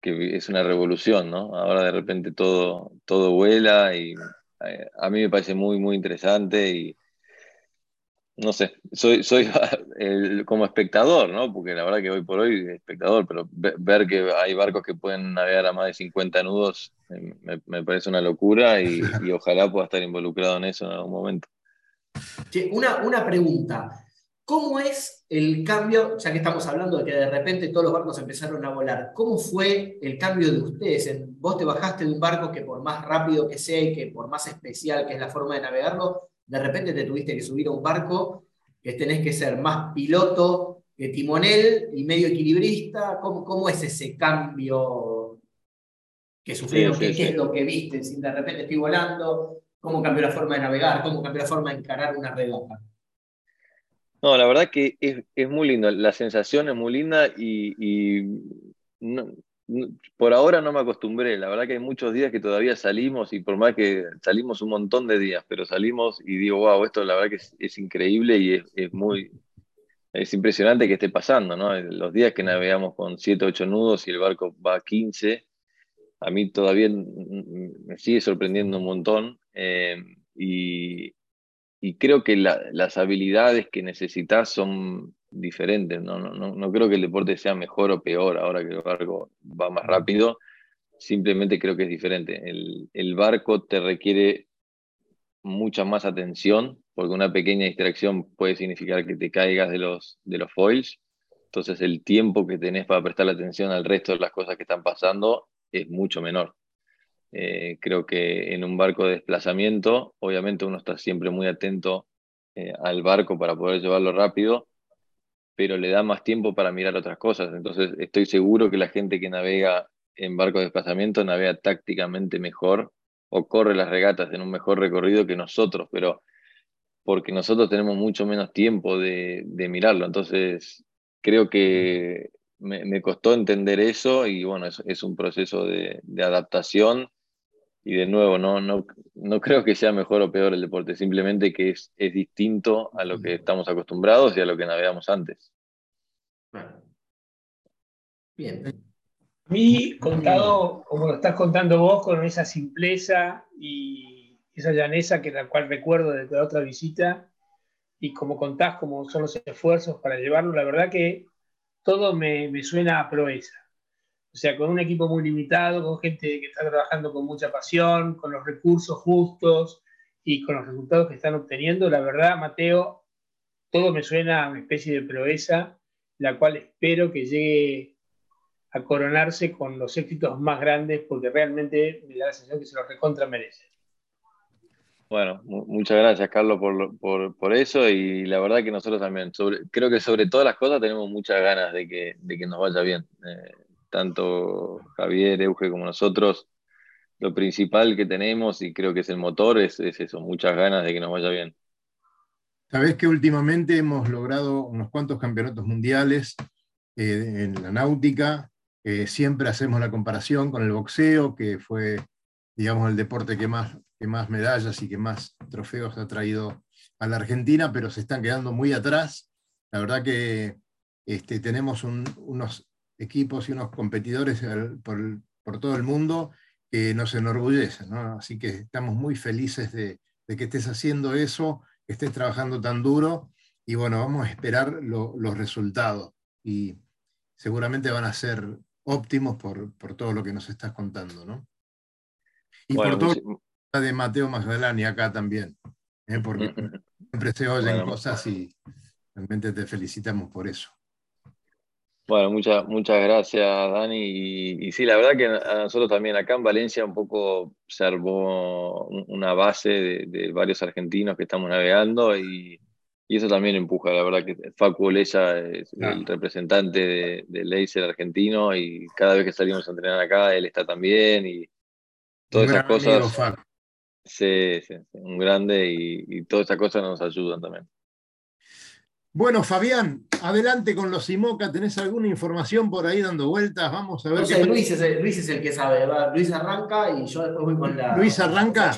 que es una revolución, ¿no? Ahora de repente todo, todo vuela y eh, a mí me parece muy, muy interesante y, no sé, soy, soy como espectador, ¿no? Porque la verdad que hoy por hoy espectador, pero ver que hay barcos que pueden navegar a más de 50 nudos eh, me, parece una locura y, ojalá pueda estar involucrado en eso en algún momento. una, una pregunta. ¿Cómo es el cambio, ya que estamos hablando de que de repente todos los barcos empezaron a volar, ¿cómo fue el cambio de ustedes? Vos te bajaste de un barco que por más rápido que sea y que por más especial que es la forma de navegarlo, de repente te tuviste que subir a un barco que tenés que ser más piloto que timonel y medio equilibrista. ¿Cómo, es ese cambio que sufrieron? ¿Qué, es lo que viste? Si de repente estoy volando, ¿cómo cambió la forma de navegar? ¿Cómo cambió la forma de encarar una regata? No, la verdad que es, muy lindo, la sensación es muy linda y, por ahora no me acostumbré, la verdad que hay muchos días que todavía salimos y por más que salimos un montón de días, pero salimos y digo, wow, esto la verdad que es, increíble y es, muy, es impresionante que esté pasando, ¿no? Los días que navegamos con 7, 8 nudos y el barco va a 15, a mí todavía me sigue sorprendiendo un montón eh, y, y creo que las habilidades que necesitas son diferentes. ¿no? No, no, creo que el deporte sea mejor o peor ahora que el barco va más rápido. Simplemente creo que es diferente. El, el barco te requiere mucha más atención, porque una pequeña distracción puede significar que te caigas de los, de los foils. Entonces el tiempo que tenés para prestar atención al resto de las cosas que están pasando es mucho menor. Eh, creo que en un barco de desplazamiento, obviamente uno está siempre muy atento eh, al barco para poder llevarlo rápido, pero le da más tiempo para mirar otras cosas. Entonces estoy seguro que la gente que navega en barco de desplazamiento navega tácticamente mejor o corre las regatas en un mejor recorrido que nosotros, pero porque nosotros tenemos mucho menos tiempo de, mirarlo. Entonces creo que me, costó entender eso y bueno, es, es un proceso de adaptación y de nuevo, no, no, no creo que sea mejor o peor el deporte, simplemente que es, es distinto a lo que estamos acostumbrados y a lo que navegamos antes. Bien. A mí, contado como lo estás contando vos, con esa simpleza y esa llaneza que la cual recuerdo de la otra visita, y como contás cómo son los esfuerzos para llevarlo, la verdad que todo me, me suena a proeza. O sea, con un equipo muy limitado, con gente que está trabajando con mucha pasión, con los recursos justos y con los resultados que están obteniendo, la verdad, Mateo, todo me suena a una especie de proeza, la cual espero que llegue a coronarse con los éxitos más grandes, porque realmente me da la sensación que se los recontra merece. Bueno, muchas gracias, Carlos, por, por, eso. Y la verdad que nosotros también, creo que sobre todas las cosas tenemos muchas ganas de que, de que nos vaya bien. Eh, tanto Javier, Euge como nosotros, lo principal que tenemos y creo que es el motor es, eso, muchas ganas de que nos vaya bien. Sabés que últimamente hemos logrado unos cuantos campeonatos mundiales eh, en la náutica. Eh, siempre hacemos la comparación con el boxeo, que fue, digamos, el deporte que más, que más medallas y que más trofeos ha traído a la Argentina, pero se están quedando muy atrás. La verdad que este, tenemos unos equipos y unos competidores por, todo el mundo que nos enorgullecen. Así que estamos muy felices de, que estés haciendo eso, que estés trabajando tan duro y bueno, vamos a esperar los resultados y seguramente van a ser óptimos por, todo lo que nos estás contando. ¿no? Y por todo lo de Mateo Magdalani acá también, ¿eh? porque siempre se oyen cosas y realmente te felicitamos por eso. Bueno, muchas, muchas gracias, Dani. Y, sí, la verdad que a nosotros también acá en Valencia un poco se armó una base de, varios argentinos que estamos navegando y, eso también empuja. La verdad que Facu Oleya es el representante de, de Laser argentino y cada vez que salimos a entrenar acá, él está también y todas esas cosas. sí, sí, un grande y, y todas esas cosas nos ayudan también. Bueno, Fabián, adelante con los IMOCA. ¿Tenés alguna información por ahí dando vueltas? Vamos a ver. No Luis, es el, Luis, es el, que sabe. Luis arranca y yo después voy con la. Luis arranca.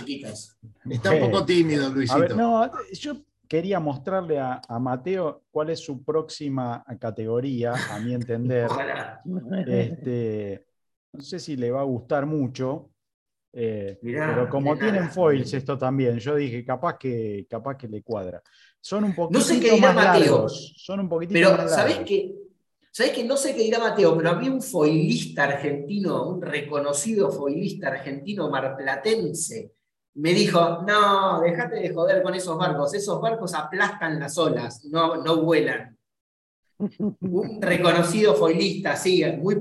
Está un poco tímido, Luisito. no, yo quería mostrarle a, Mateo cuál es su próxima categoría, a mi entender. este, no sé si le va a gustar mucho. Eh, pero como tienen foils esto también, yo dije, capaz que, capaz que le cuadra. Son un poquito no sé qué dirá más Mateo, largos. Son un poquitito pero, más ¿sabés qué? ¿Sabés que no sé qué dirá Mateo? Pero había un foilista argentino, un reconocido foilista argentino marplatense. Me dijo, no, déjate de joder con esos barcos. Esos barcos aplastan las olas, no, no vuelan. Un reconocido foilista, sí, muy,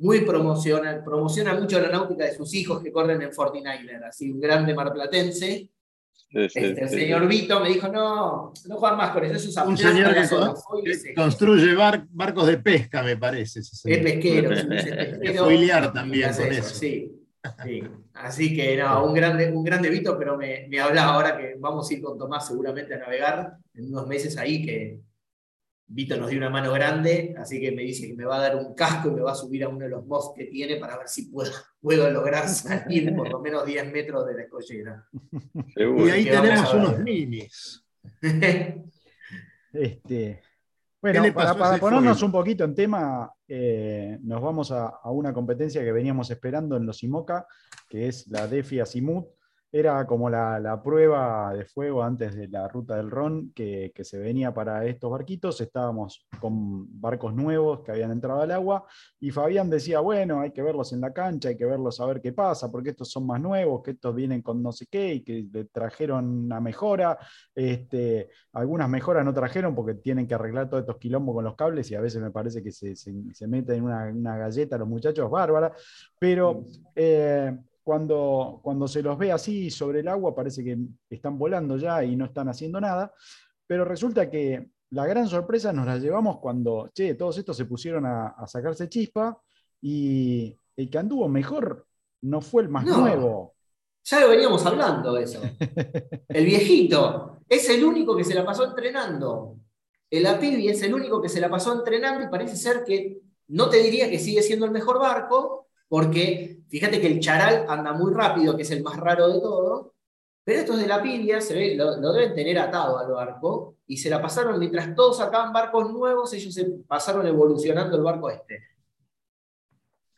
muy promociona, promociona mucho la náutica de sus hijos que corren en 49er, así un grande marplatense. Este, el señor Vito me dijo, no, no juegan más con eso, es Un señor que, construye barcos de pesca, me parece. Es pesquero. es también con eso. Sí, Así que no, un grande, un grande Vito, pero me, me habla ahora que vamos a ir con Tomás seguramente a navegar en unos meses ahí, que Vito nos dio una mano grande, así que me dice que me va a dar un casco y me va a subir a uno de los mods que tiene para ver si puedo, puedo lograr salir por lo menos 10 metros de la escollera. Y ahí tenemos unos minis. este, bueno, para, ponernos un poquito en tema, eh, nos vamos a, a, una competencia que veníamos esperando en los IMOCA, que es la DEFI Asimut, era como la, prueba de fuego antes de la ruta del Ron que, se venía para estos barquitos. Estábamos con barcos nuevos que habían entrado al agua y Fabián decía, bueno, hay que verlos en la cancha, hay que verlos a ver qué pasa, porque estos son más nuevos, que estos vienen con no sé qué y que le trajeron una mejora. Este, algunas mejoras no trajeron porque tienen que arreglar todos estos quilombos con los cables y a veces me parece que se, meten en una, galleta los muchachos, bárbara. Pero... Eh, cuando, cuando se los ve así sobre el agua parece que están volando ya y no están haciendo nada, pero resulta que la gran sorpresa nos la llevamos cuando, che, todos estos se pusieron a, sacarse chispa y el que anduvo mejor no fue el más nuevo. Ya lo veníamos hablando eso. El viejito es el único que se la pasó entrenando. El Apibi es el único que se la pasó entrenando y parece ser que no te diría que sigue siendo el mejor barco, porque fíjate que el charal anda muy rápido, que es el más raro de todo, pero estos de la pibia se ve, lo, deben tener atado al barco y se la pasaron, mientras todos sacaban barcos nuevos, ellos se pasaron evolucionando el barco este.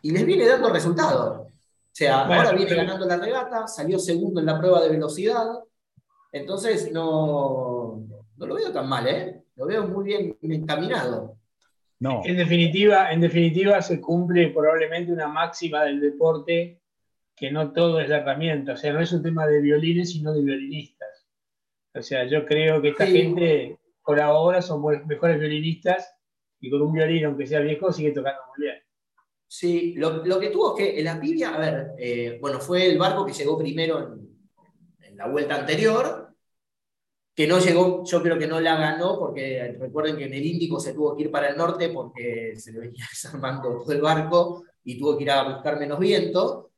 Y les viene dando resultado. O sea, ahora viene ganando la regata, salió segundo en la prueba de velocidad, entonces no, no lo veo tan mal, ¿eh? Lo veo muy bien encaminado. En, definitiva, en definitiva, se cumple probablemente una máxima del deporte que no todo es la herramienta. O sea, no es un tema de violines, sino de violinistas. O sea, yo creo que esta gente por ahora son mejores violinistas y con un violín, aunque sea viejo, sigue tocando muy bien. Sí, lo, que tuvo es que en la Pibia, a ver, eh, bueno, fue el barco que llegó primero en la vuelta anterior, que no llegó, yo creo que no la ganó, porque recuerden que en el Índico se tuvo que ir para el norte porque se le venía desarmando todo el barco y tuvo que ir a buscar menos viento,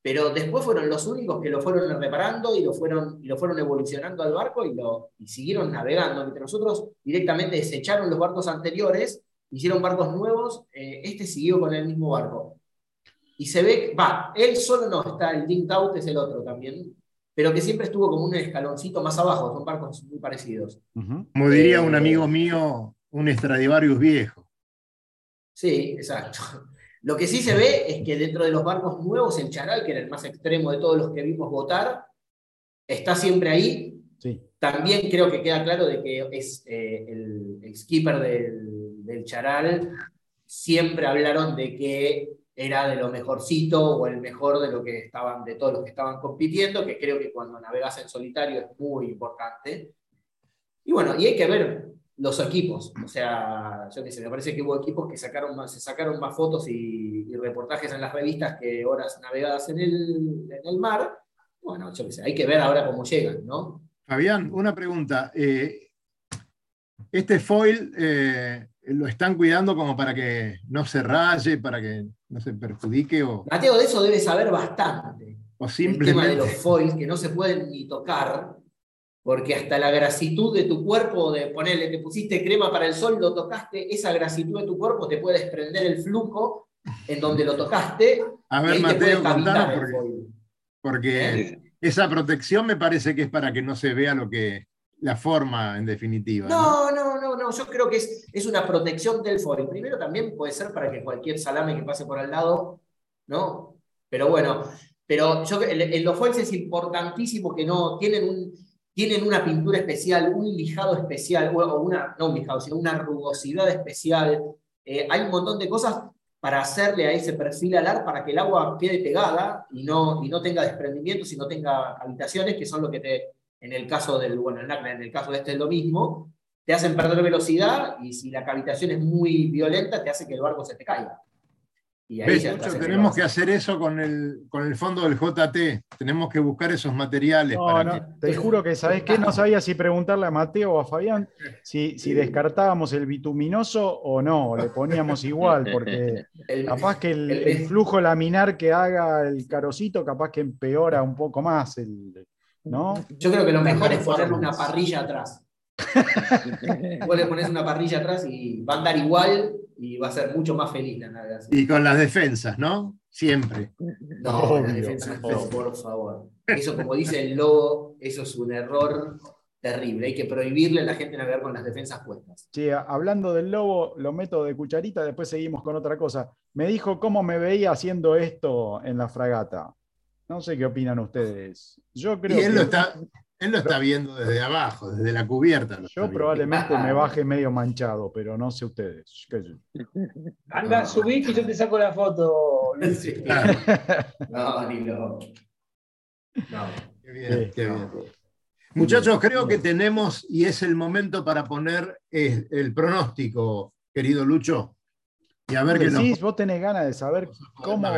pero después fueron los únicos que lo fueron reparando y lo fueron, y lo fueron evolucionando al barco y, lo, y siguieron navegando. Mientras nosotros directamente desecharon los barcos anteriores, hicieron barcos nuevos, eh, este siguió con el mismo barco. Y se ve, va, él solo no, está el Ding Out, es el otro también, pero que siempre estuvo como un escaloncito más abajo, son barcos muy parecidos. Como diría un eh, amigo mío, un Stradivarius viejo. Sí, exacto. Lo que sí se ve es que dentro de los barcos nuevos, el Charal, que era el más extremo de todos los que vimos votar, está siempre ahí. También creo que queda claro de que es eh, el, skipper del, del Charal. Siempre hablaron de que era de lo mejorcito o el mejor de lo que estaban, de todos los que estaban compitiendo, que creo que cuando navegas en solitario es muy importante. Y bueno, y hay que ver los equipos. O sea, yo qué sé, me parece que hubo equipos que sacaron más, se sacaron más fotos y, reportajes en las revistas que horas navegadas en el, en el mar. Bueno, yo qué sé, hay que ver ahora cómo llegan, ¿no? Fabián, una pregunta. Eh, este foil eh, lo están cuidando como para que no se raye, para que no se perjudique. O... Mateo, de eso debe saber bastante. O simplemente. El tema de los foils que no se pueden ni tocar, porque hasta la grasitud de tu cuerpo, de ponerle, te pusiste crema para el sol, lo tocaste, esa grasitud de tu cuerpo te puede desprender el flujo en donde lo tocaste. A ver, Mateo, contanos porque, porque ¿Eh? esa protección me parece que es para que no se vea lo que la forma, en definitiva. No, no, yo creo que es, es una protección del foil. Primero también puede ser para que cualquier salame que pase por al lado, ¿no? Pero bueno, Pero yo, en los foils es importantísimo que no tienen, un, tienen una pintura especial, un lijado especial, o una, no un lijado, sino una rugosidad especial. Eh, hay un montón de cosas para hacerle a ese perfil alar para que el agua quede pegada y no, y no tenga desprendimientos y no tenga habitaciones, que son lo que te, en el caso del, bueno, en el caso de este es lo mismo, te hacen perder velocidad y si la cavitación es muy violenta, te hace que el barco se te caiga. Y ahí tenemos que hacer eso con el, con el fondo del JT. Tenemos que buscar esos materiales. para Te juro que, ¿sabes qué? No sabía si preguntarle a Mateo o a Fabián si, si descartábamos el bituminoso o no, le poníamos igual, porque capaz que el, flujo laminar que haga el carocito, capaz que empeora un poco más el. ¿no? Yo creo que lo mejor es ponerle una parrilla atrás. Vos le pones una parrilla atrás y va a andar igual y va a ser mucho más feliz la navegación. Y con las defensas, ¿no? Siempre. No, las defensas no, por favor. Eso, como dice el logo, eso es un error terrible. Hay que prohibirle a la gente navegar con las defensas puestas. Sí, hablando del lobo, lo meto de cucharita, después seguimos con otra cosa. Me dijo cómo me veía haciendo esto en la fragata. No sé qué opinan ustedes. Yo creo y él Lo está, él lo está viendo desde abajo, desde la cubierta. Yo probablemente me baje medio manchado, pero no sé ustedes. Anda, subí que yo te saco la foto. no, ni lo. No. Qué bien, qué bien. Muchachos, creo que tenemos, y es el momento para poner eh, el pronóstico, querido Lucho. Y a ver qué no. vos tenés ganas de saber cómo,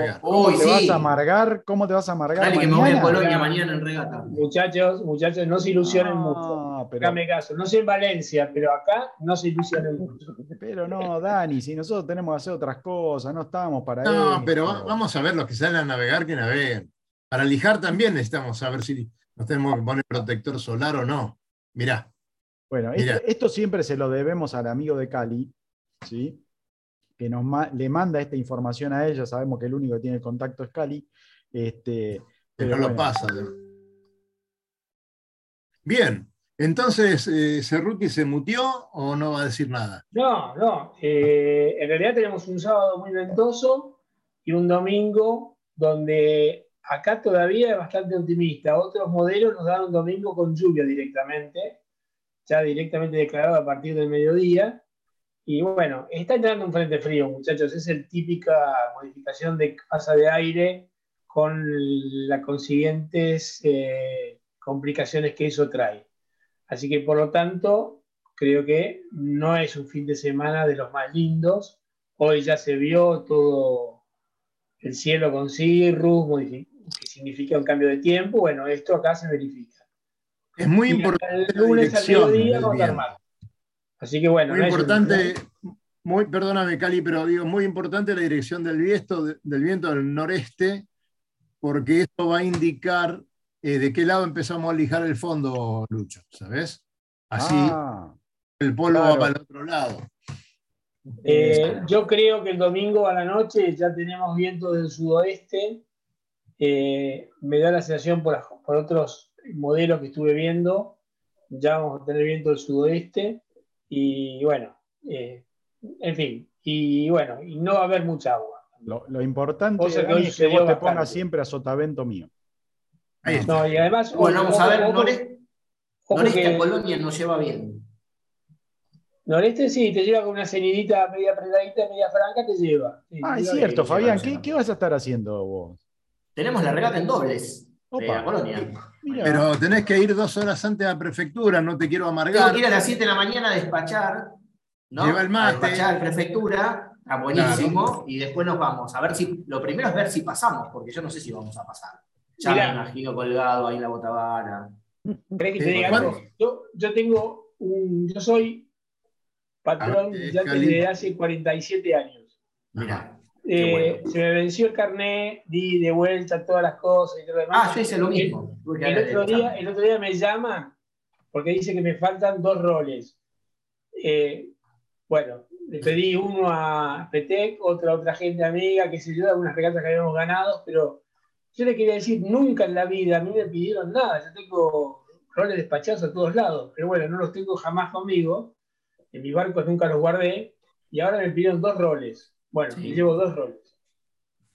te vas a amargar, cómo te vas a amargar. Dale, que me voy a Polonia mañana en regata. Muchachos, muchachos, no se ilusionen mucho. Pero... caso. No sé en Valencia, pero acá no se ilusionen mucho. Pero no, Dani, si nosotros tenemos que hacer otras cosas, no estamos para eso. No, pero vamos a ver los que salen a navegar que naveguen. Para lijar también necesitamos saber si nos tenemos que poner protector solar o no. Mirá. Bueno, esto siempre se lo debemos al amigo de Cali, ¿sí? Que nos le manda esta información a ella, sabemos que el único que tiene el contacto es Cali. Este, pero no lo pasa. Bien, entonces, eh, ¿Cerruti se mutió o no va a decir nada? No, no. Eh, en realidad tenemos un sábado muy ventoso y un domingo donde acá todavía es bastante optimista. Otros modelos nos dan un domingo con lluvia directamente, ya directamente declarado a partir del mediodía. Y bueno, está entrando un frente frío, muchachos. Es el típica modificación de masa de aire con las consiguientes eh, complicaciones que eso trae. Así que por lo tanto, creo que no es un fin de semana de los más lindos. Hoy ya se vio todo el cielo con cirrus, que significa un cambio de tiempo. Bueno, esto acá se verifica. Es muy importante. El lunes al mediodía va a estar mal. Así que bueno. Muy importante, muy, perdóname Cali, pero digo, muy importante la dirección del viento, del viento del noreste, porque esto va a indicar eh, de qué lado empezamos a lijar el fondo, Lucho, ¿sabes? Así ah, el polvo va para el otro lado. Eh, yo creo que el domingo a la noche ya tenemos viento del sudoeste. Eh, me da la sensación por, por otros modelos que estuve viendo, ya vamos a tener viento del sudoeste. Y bueno, eh, en fin, y bueno, y no va a haber mucha agua. Lo, importante es que vos te pongas siempre a sotavento mío. No, y además. Bueno, vamos a ver, noreste, noreste Colonia nos lleva bien. Noreste sí, te lleva con una cenidita media apretadita, media franca, te lleva. ah, es cierto, Fabián, ¿qué, ¿qué, vas a estar haciendo vos? Tenemos la regata en dobles. Opa. Colonia. Pero tenés que ir dos horas antes a la prefectura, no te quiero amargar. Tengo que ir a las 7 de la mañana a despachar. ¿no? Lleva el mate. despachar a la prefectura, está buenísimo. Y después nos vamos. A ver si. Lo primero es ver si pasamos, porque yo no sé si vamos a pasar. Ya me imagino colgado ahí en la botavara. ¿Crees que te diga algo? Yo, yo tengo un. Yo soy patrón ah, ya desde hace 47 años. Mira. Eh, se me venció el carnet, di de vuelta todas las cosas y todo lo demás. Ah, yo hice lo mismo. El, otro día, el otro día me llama porque dice que me faltan dos roles. Eh, bueno, le pedí uno a Petec, otra a otra gente amiga, que se dio algunas regatas que habíamos ganado, pero yo le quería decir, nunca en la vida a mí me pidieron nada. Yo tengo roles despachados a todos lados, pero bueno, no los tengo jamás conmigo. En mis barcos nunca los guardé y ahora me pidieron dos roles. Bueno, y llevo dos roles.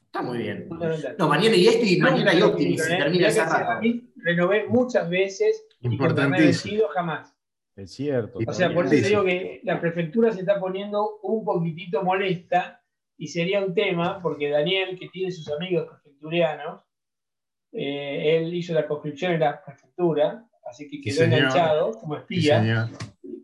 Está muy bien. No, mañana y esto y mañana y Optimis. termina esa rata. Renové muchas veces y cuando me he vencido jamás. Es cierto. O sea, por eso te digo que la prefectura se está poniendo un poquitito molesta y sería un tema, porque Daniel, que tiene sus amigos prefecturianos, eh, él hizo la conscripción en la prefectura, así que quedó enganchado como espía.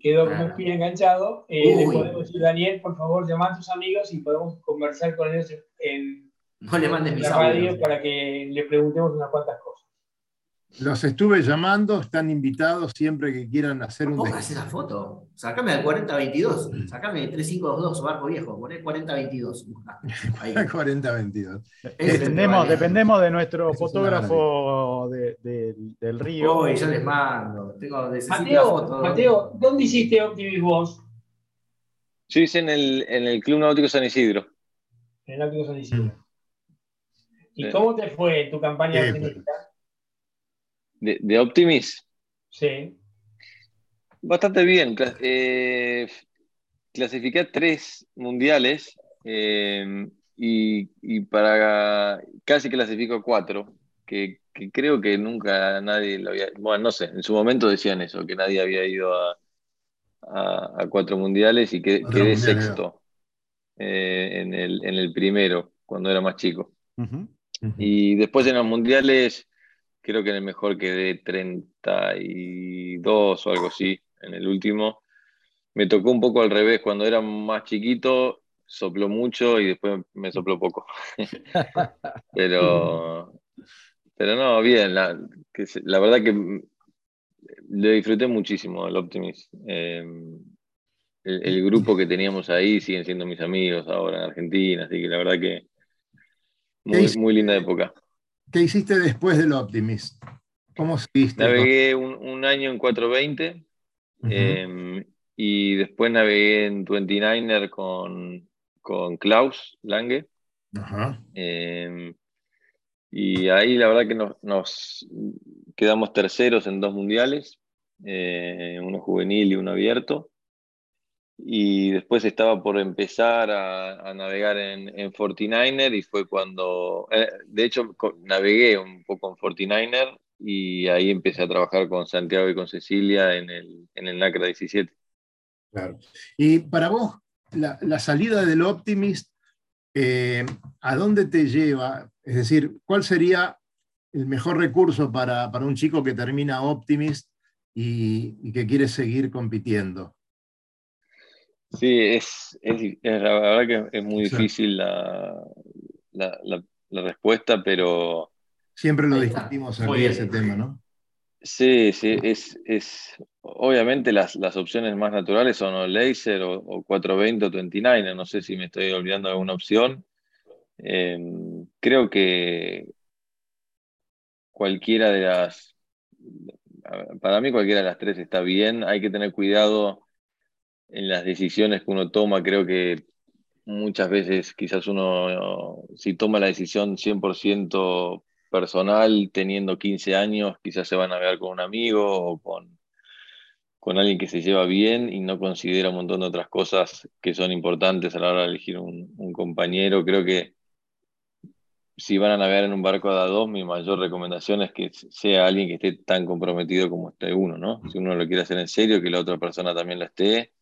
Quedó como espía enganchado. Eh, le podemos decir, Daniel, por favor, llama a tus amigos y podemos conversar con ellos en, no le mandes la radio para que le preguntemos unas cuantas cosas. Los estuve llamando, están invitados siempre que quieran hacer un. Póngase la foto. Sácame al 4022. Sácame 3522 Barco Viejo. Poné 4022. 4022. Dependemos, dependemos de nuestro fotógrafo del río. Hoy yo les mando. Tengo Mateo, foto. Mateo, ¿dónde hiciste Optimis vos? Yo hice en el, en el Club Náutico San Isidro. En el Náutico San Isidro. Mm. ¿Y cómo te fue tu campaña optimista? De, de Optimis. Sí. Bastante bien. Eh, clasifiqué tres mundiales eh, y, para casi clasifico cuatro, que, creo que nunca nadie lo había. Bueno, no sé, en su momento decían eso, que nadie había ido a, a, cuatro mundiales y que, quedé sexto eh, en, el, en, el, primero, cuando era más chico. Y después en los mundiales creo que en el mejor quedé 32 o algo así, en el último. Me tocó un poco al revés, cuando era más chiquito sopló mucho y después me sopló poco. pero, pero no, bien, la, verdad que le disfruté muchísimo el Optimist. Em, el, grupo que teníamos ahí siguen siendo mis amigos ahora en Argentina, así que la verdad que muy, muy linda época. ¿Qué hiciste después del Optimist? ¿Cómo seguiste? Navegué un, año en 420 em, y después navegué en 29er con, con Klaus Lange. Em, y ahí la verdad que nos, quedamos terceros en dos mundiales, eh, uno juvenil y uno abierto y después estaba por empezar a, navegar en, en 49er y fue cuando, eh, de hecho navegué un poco en 49er y ahí empecé a trabajar con Santiago y con Cecilia en el, en el NACRA 17. Claro. Y para vos, la, salida del Optimist, eh, ¿a dónde te lleva? Es decir, ¿cuál sería el mejor recurso para, un chico que termina Optimist y que quiere seguir compitiendo? Sí, es, la verdad que es muy difícil la, respuesta, pero... Siempre lo discutimos aquí ese tema, ¿no? Sí, sí, es, es obviamente las, opciones más naturales son o Laser o, 420 o 29, no sé si me estoy olvidando de alguna opción. Em, creo que cualquiera de las, para mí cualquiera de las tres está bien, hay que tener cuidado en las decisiones que uno toma, creo que muchas veces quizás uno, si toma la decisión 100% personal, teniendo 15 años, quizás se van a ver con un amigo o con, con alguien que se lleva bien y no considera un montón de otras cosas que son importantes a la hora de elegir un, compañero. Creo que si van a navegar en un barco de A2, mi mayor recomendación es que sea alguien que esté tan comprometido como esté uno, ¿no? Si uno lo quiere hacer en serio, que la otra persona también lo esté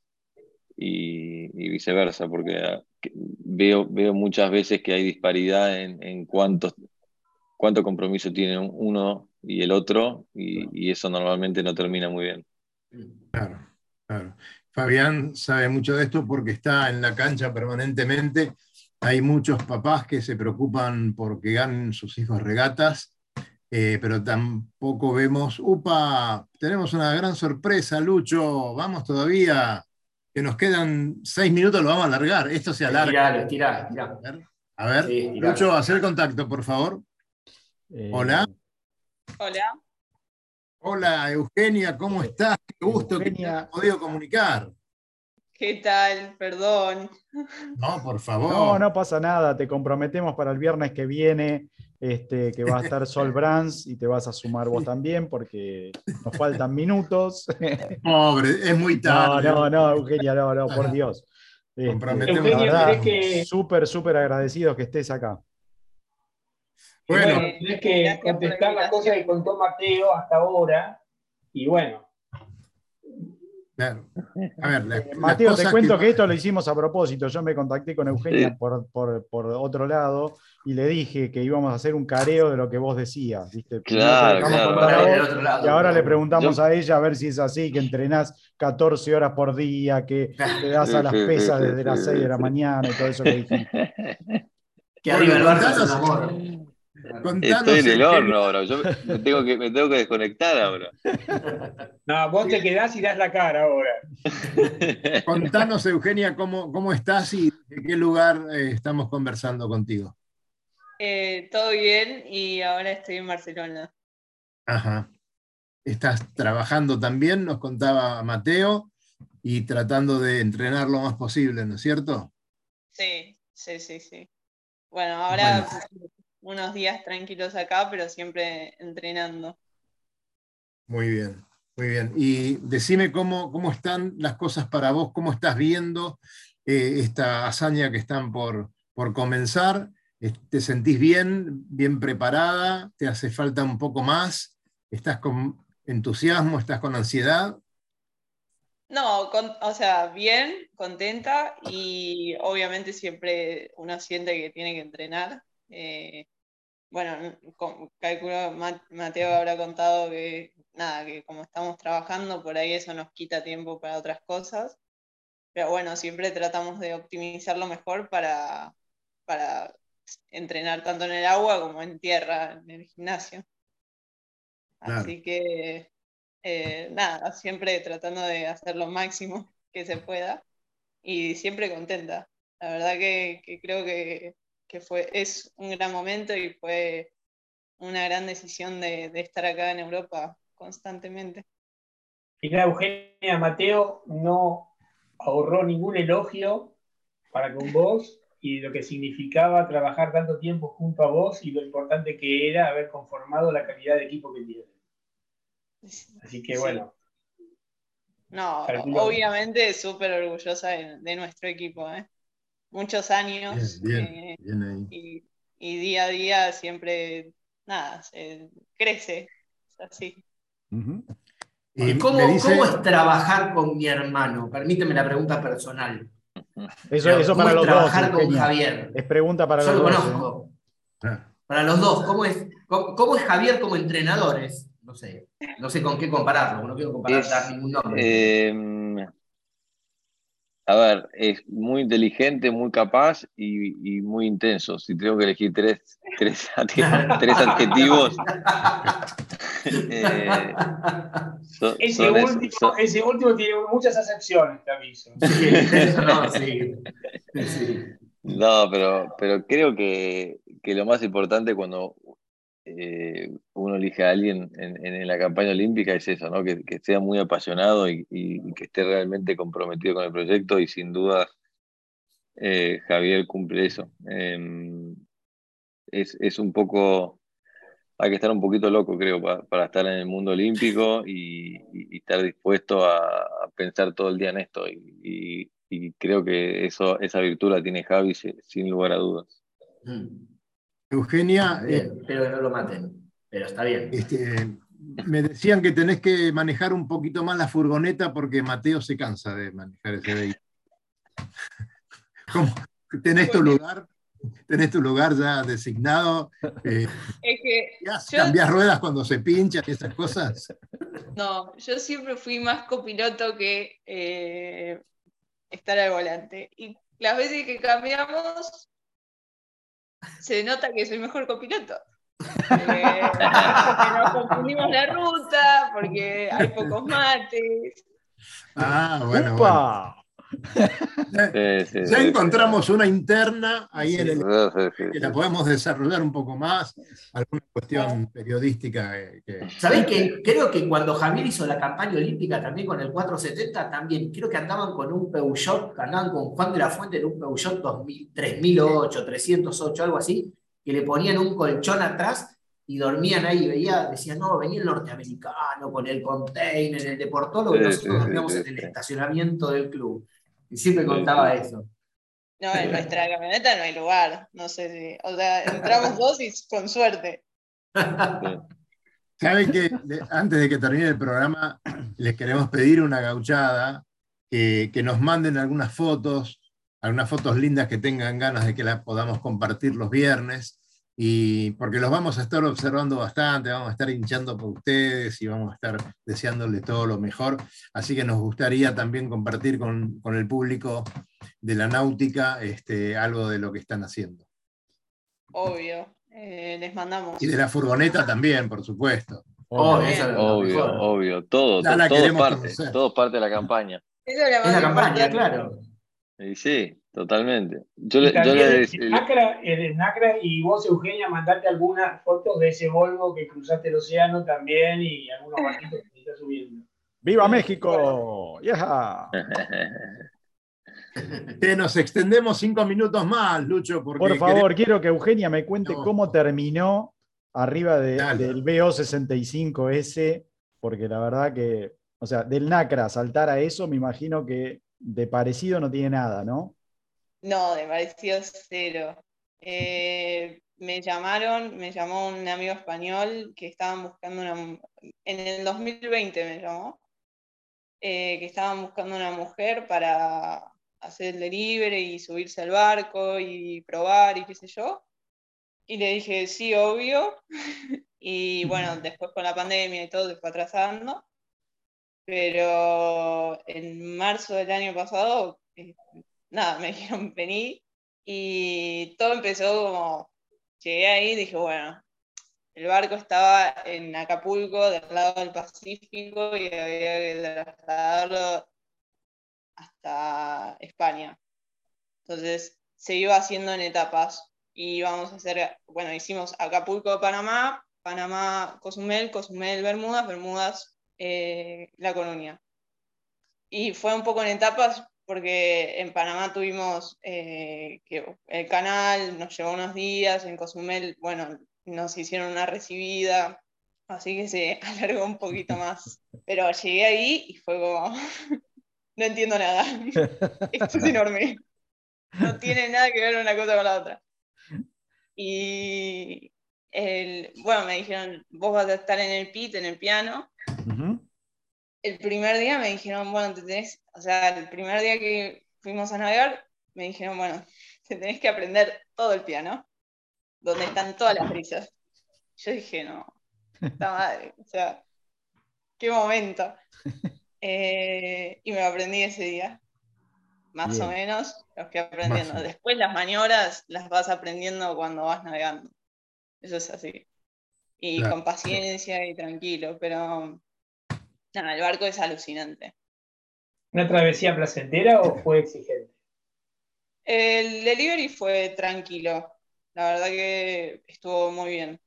y, viceversa, porque ah, veo, veo muchas veces que hay disparidad en, en cuánto, cuánto compromiso tiene uno y el otro, y, eso normalmente no termina muy bien. Claro, claro. Fabián sabe mucho de esto porque está en la cancha permanentemente. Hay muchos papás que se preocupan porque ganen sus hijos regatas, eh, pero tampoco vemos, upa, tenemos una gran sorpresa, Lucho, vamos todavía que nos quedan seis minutos, lo vamos a alargar. Esto se alarga. Estirá, estirá, A ver, Lucho, hacer contacto, por favor. Eh, Hola. Hola. Hola, Eugenia, ¿cómo estás? Qué gusto que te hayas podido comunicar. ¿Qué tal? Perdón. No, por favor. No, no pasa nada. Te comprometemos para el viernes que viene este, que va a estar Sol Brands y te vas a sumar vos también porque nos faltan minutos. Pobre, es muy tarde. No, no, no, Eugenia, no, no, por Dios. Este, Súper, súper agradecidos que estés acá. Bueno, tienes que contestar las cosas que contó Mateo hasta ahora. Y bueno. Claro. A ver, eh, Mateo, te cuento que... esto lo hicimos a propósito. Yo me contacté con Eugenia por, por, por, otro lado y le dije que íbamos a hacer un careo de lo que vos decías. ¿viste? Claro, claro. y ahora le preguntamos a ella a ver si es así, que entrenás 14 horas por día, que te das a las pesas desde las 6 de la mañana y todo eso que dijiste. Que arriba el Barça Estoy en el horno ahora, yo me tengo, que, me tengo que desconectar ahora. No, vos te quedás y das la cara ahora. Contanos, Eugenia, cómo, cómo estás y en qué lugar eh, estamos conversando contigo. Eh, todo bien y ahora estoy en Barcelona. Ajá. Estás trabajando también, nos contaba Mateo, y tratando de entrenar lo más posible, ¿no es cierto? Sí, sí, sí, sí. Bueno, ahora unos días tranquilos acá, pero siempre entrenando. Muy bien, muy bien. Y decime cómo, cómo están las cosas para vos, cómo estás viendo eh, esta hazaña que están por, por comenzar. ¿Te sentís bien, bien preparada? ¿Te hace falta un poco más? ¿Estás con entusiasmo? ¿Estás con ansiedad? No, o sea, bien, contenta y obviamente siempre uno siente que tiene que entrenar. Eh, bueno, calculo, Mateo habrá contado que nada, que como estamos trabajando, por ahí eso nos quita tiempo para otras cosas. Pero bueno, siempre tratamos de optimizarlo mejor para, para entrenar tanto en el agua como en tierra, en el gimnasio. Así que eh, nada, siempre tratando de hacer lo máximo que se pueda y siempre contenta. La verdad que, creo que, fue, es un gran momento y fue una gran decisión de, estar acá en Europa constantemente. Y Eugenia, Mateo no ahorró ningún elogio para con vos y lo que significaba trabajar tanto tiempo junto a vos y lo importante que era haber conformado la calidad de equipo que tiene. Así que bueno. No, obviamente súper orgullosa de, nuestro equipo. ¿eh? Muchos años. Eh, y, día a día siempre, nada, crece. así. ¿Cómo, es trabajar con mi hermano? Permíteme la pregunta personal. Eso, eso para los trabajar con Javier? Es pregunta para los dos. Yo lo conozco. Ah. Para los dos, ¿cómo es, cómo, es Javier como entrenador? no sé, no sé con qué compararlo, no quiero comparar ningún nombre. A ver, es muy inteligente, muy capaz y, muy intenso. Si tengo que elegir tres, tres, tres adjetivos. eh, ese, último, ese, último, tiene muchas acepciones, te aviso. no, pero, pero creo que, que, lo más importante cuando eh, uno elige a alguien en, la campaña olímpica es eso, ¿no? que, sea muy apasionado y, que esté realmente comprometido con el proyecto y sin duda eh, Javier cumple eso. Em, es, un poco, hay que estar un poquito loco creo para, estar en el mundo olímpico y, estar dispuesto a, pensar todo el día en esto y, creo que eso, esa virtud la tiene Javi sin lugar a dudas. Mm. Eugenia. Eh, espero que no lo maten, pero está bien. Este, me decían que tenés que manejar un poquito más la furgoneta porque Mateo se cansa de manejar ese vehículo. ¿Tenés tu lugar? ¿Tenés tu lugar ya designado? Eh, es que ¿Cambiás ruedas cuando se pinchan y esas cosas? No, yo siempre fui más copiloto que eh, estar al volante. Y las veces que cambiamos, se nota que soy mejor copiloto. Eh, porque nos confundimos la ruta, porque hay pocos mates. Ah, bueno. Ya, encontramos una interna ahí en el que la podemos desarrollar un poco más, alguna cuestión periodística. Que, ¿Sabés que creo que cuando Javier hizo la campaña olímpica también con el 470, también creo que andaban con un Peugeot, andaban con Juan de la Fuente en un Peugeot 2000, 3008, 308, algo así, que le ponían un colchón atrás y dormían ahí, veía, decían, no, venía el norteamericano con el container, el deportólogo, y nosotros dormíamos en el estacionamiento del club. Y siempre contaba eso. No, en nuestra camioneta no hay lugar. No sé si. O sea, entramos dos y con suerte. Saben que antes de que termine el programa, les queremos pedir una gauchada, que nos manden algunas fotos, algunas fotos lindas que tengan ganas de que las podamos compartir los viernes y porque los vamos a estar observando bastante, vamos a estar hinchando por ustedes y vamos a estar deseándoles todo lo mejor. Así que nos gustaría también compartir con, el público de la náutica este, algo de lo que están haciendo. Obvio, eh, les mandamos. Y de la furgoneta también, por supuesto. obvio, obvio, todo, todo, parte, todo parte de la campaña. es la campaña, claro. Sí, Totalmente. Yo, le, yo le, el, Nacra, y vos, Eugenia, mandarte algunas fotos de ese Volvo que cruzaste el océano también y algunos barquitos que está subiendo. ¡Viva México! ¡Yeah! nos extendemos cinco minutos más, Lucho. Por favor, quiero que Eugenia me cuente cómo terminó arriba del BO65S, porque la verdad que, o sea, del NACRA saltar a eso, me imagino que de parecido no tiene nada, ¿no? No, de parecido cero. Eh, me llamaron, me llamó un amigo español que estaban buscando una. En el 2020 me llamó, eh, que estaban buscando una mujer para hacer el delivery y subirse al barco y probar y qué sé yo. Y le dije, sí, obvio. y bueno, después con la pandemia y todo se fue atrasando. Pero en marzo del año pasado eh, nada, me dijeron vení y todo empezó como, llegué ahí y dije, bueno, el barco estaba en Acapulco, del lado del Pacífico, y había que trasladarlo hasta España. Entonces se iba haciendo en etapas y íbamos a hacer, bueno, hicimos Acapulco, Panamá, Panamá, Cozumel, Cozumel, Bermudas, Bermudas, eh, La Coruña. Y fue un poco en etapas porque en Panamá tuvimos eh, que el canal, nos llevó unos días, en Cozumel, bueno, nos hicieron una recibida, así que se alargó un poquito más. Pero llegué ahí y fue como, no entiendo nada, esto es enorme, no tiene nada que ver una cosa con la otra. Y el, bueno, me dijeron, vos vas a estar en el pit, en el piano el primer día me dijeron, bueno, te tenés, o sea, el primer día que fuimos a navegar, me dijeron, bueno, te tenés que aprender todo el piano, donde están todas las brisas. Yo dije, no, está madre, o sea, qué momento. Eh, y me lo aprendí ese día, más o menos, los que aprendiendo. Después las maniobras las vas aprendiendo cuando vas navegando. Eso es así. Y con paciencia y tranquilo, pero no, el barco es alucinante. ¿Una travesía placentera o fue exigente? El delivery fue tranquilo. La verdad que estuvo muy bien.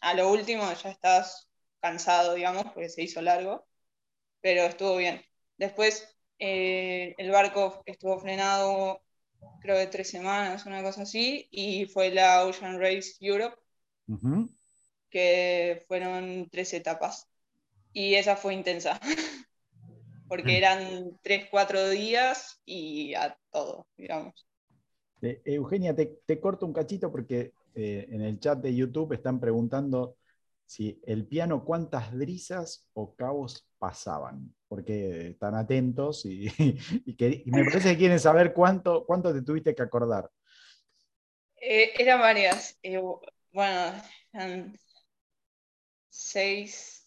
a lo último ya estás cansado, digamos, porque se hizo largo, pero estuvo bien. Después eh, el barco estuvo frenado creo que tres semanas, una cosa así, y fue la Ocean Race Europe, que fueron tres etapas y esa fue intensa, porque mm. eran tres, cuatro días y a todo, digamos. Eh, Eugenia, te, corto un cachito porque eh, en el chat de YouTube están preguntando si el piano cuántas brisas o cabos pasaban, porque están atentos y, me parece que quieren saber cuánto, cuánto te tuviste que acordar. Eh, eran varias. bueno, eran seis,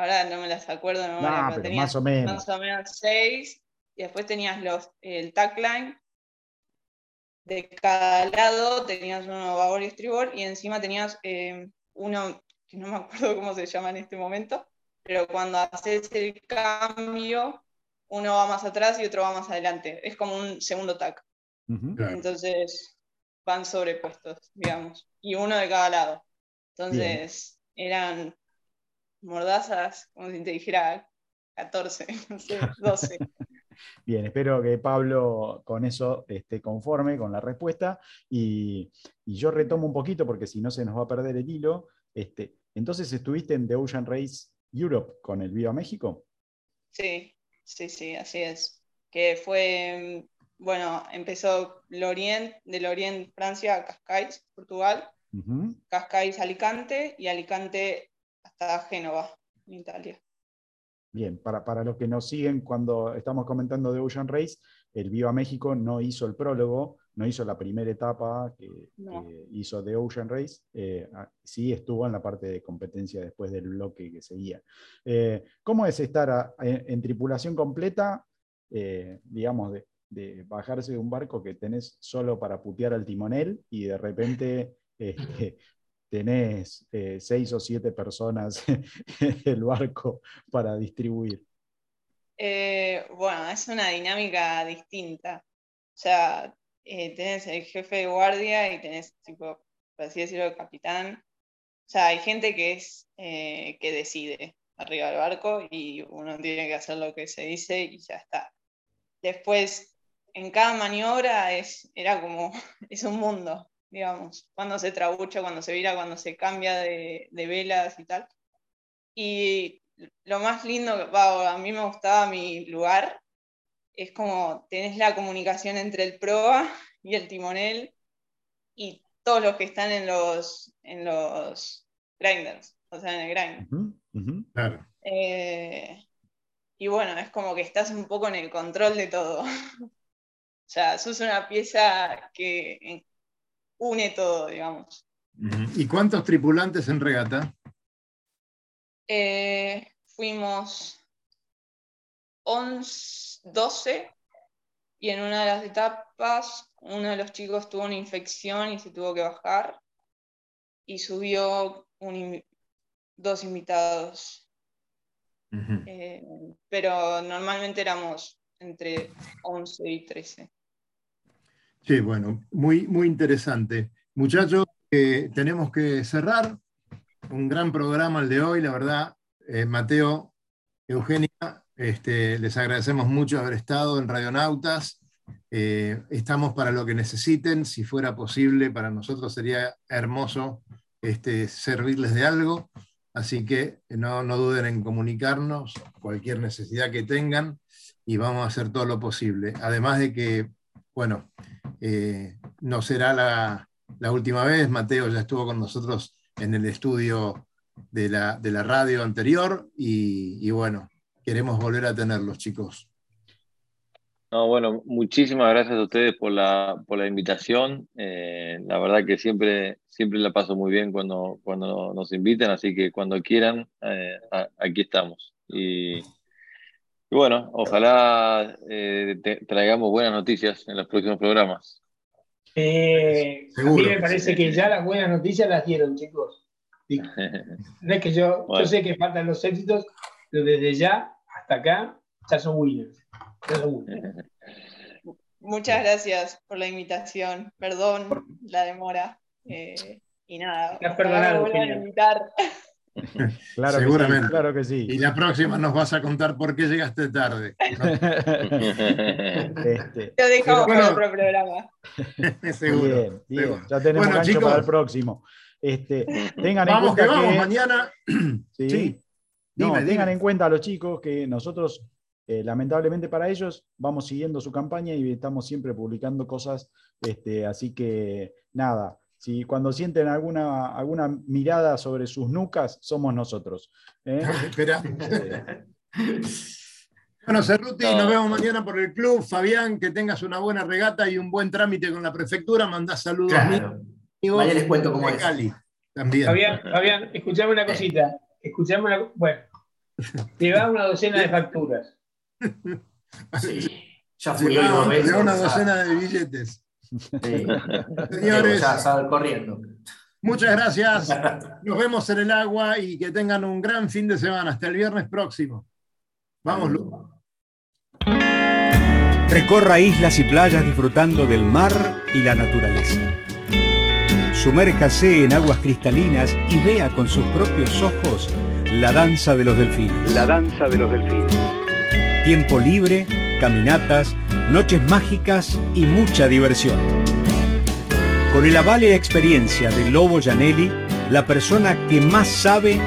ahora no me las acuerdo de memoria, pero, más o menos. Más o menos seis, y después tenías los, el tagline, de cada lado tenías uno babor y estribor, y encima tenías eh, uno, que no me acuerdo cómo se llama en este momento, pero cuando haces el cambio, uno va más atrás y otro va más adelante. Es como un segundo tag. Entonces van sobrepuestos, digamos, y uno de cada lado. Entonces eran mordazas, como si te dijera 14, no sé, 12. Bien, espero que Pablo con eso esté conforme con la respuesta y, yo retomo un poquito porque si no se nos va a perder el hilo. Este, entonces, ¿estuviste en The Ocean Race Europe con el Viva México? Sí, sí, sí, así es. Que fue, bueno, empezó Lorient, de Lorient, Francia, a Cascais, Portugal, Cascais, Alicante y Alicante hasta Génova, en Italia. Bien, para, para, los que nos siguen cuando estamos comentando de Ocean Race, el Viva México no hizo el prólogo, no hizo la primera etapa que, hizo de Ocean Race, eh, ah, sí estuvo en la parte de competencia después del bloque que seguía. Eh, ¿Cómo es estar en, tripulación completa, eh, digamos, de, de, bajarse de un barco que tenés solo para putear al timonel y de repente este, tenés seis o siete personas en el barco para distribuir? bueno, es una dinámica distinta. O sea, eh, tenés el jefe de guardia y tenés, tipo, por así decirlo, el capitán. O sea, hay gente que es eh, que decide arriba del barco y uno tiene que hacer lo que se dice y ya está. Después, en cada maniobra es, era como, es un mundo, digamos, cuando se trabucha, cuando se vira, cuando se cambia de, de velas y tal. Y lo más lindo, a mí me gustaba mi lugar, es como tenés la comunicación entre el proa y el timonel y todos los que están en los, en los grinders, o sea, en el grind. Eh, y bueno, es como que estás un poco en el control de todo. o sea, sos una pieza que une todo, digamos. ¿Y cuántos tripulantes en regata? Eh, fuimos 11, 12 y en una de las etapas uno de los chicos tuvo una infección y se tuvo que bajar y subió dos invitados. Eh, pero normalmente éramos entre 11 y 13. Sí, bueno, muy, muy interesante. Muchachos, eh, tenemos que cerrar. Un gran programa el de hoy, la verdad. Eh, Mateo, Eugenia, este, les agradecemos mucho haber estado en Radionautas. Eh, estamos para lo que necesiten. Si fuera posible, para nosotros sería hermoso este, servirles de algo. Así que no, duden en comunicarnos cualquier necesidad que tengan y vamos a hacer todo lo posible. Además de que, bueno, eh, no será la, última vez. Mateo ya estuvo con nosotros en el estudio de la, radio anterior y bueno, queremos volver a tenerlos, chicos. No, bueno, muchísimas gracias a ustedes por la, por la invitación. Eh, la verdad que siempre, siempre la paso muy bien cuando, cuando nos invitan, así que cuando quieran, eh, aquí estamos. Bueno, ojalá eh, traigamos buenas noticias en los próximos programas. a mí me parece que ya las buenas noticias las dieron, chicos. No es que yo, yo sé que faltan los éxitos, pero desde ya hasta acá ya son winners. Muchas gracias por la invitación. Perdón la demora. Eh, y nada. Perdonado, a invitar. Claro Seguramente. claro que sí. Y la próxima nos vas a contar por qué llegaste tarde. este, Lo dejamos para otro programa. seguro, bien, Ya tenemos bueno, gancho para el próximo. Este, tengan vamos en cuenta que vamos mañana. sí. No, tengan en cuenta a los chicos que nosotros, eh, lamentablemente para ellos, vamos siguiendo su campaña y estamos siempre publicando cosas. Este, así que nada, si cuando sienten alguna, alguna mirada sobre sus nucas, somos nosotros. ¿eh? Espera. Bueno, Cerruti, nos vemos mañana por el club. Fabián, que tengas una buena regata y un buen trámite con la prefectura. Mandás saludos claro. Mañana les cuento cómo es. Cali, también. Fabián, Fabián, escuchame una cosita. Escuchame una. Bueno, Lleva una docena de facturas. Sí, ya fui hoy veces. una docena de billetes. Señores, corriendo. Muchas gracias. Nos vemos en el agua y que tengan un gran fin de semana. Hasta el viernes próximo. Vamos, Lu. Recorra islas y playas disfrutando del mar y la naturaleza. Sumérjase en aguas cristalinas y vea con sus propios ojos la danza de los delfines. La danza de los delfines. Tiempo libre, caminatas, noches mágicas y mucha diversión. Con el aval y experiencia de Lobo Janelli, la persona que más sabe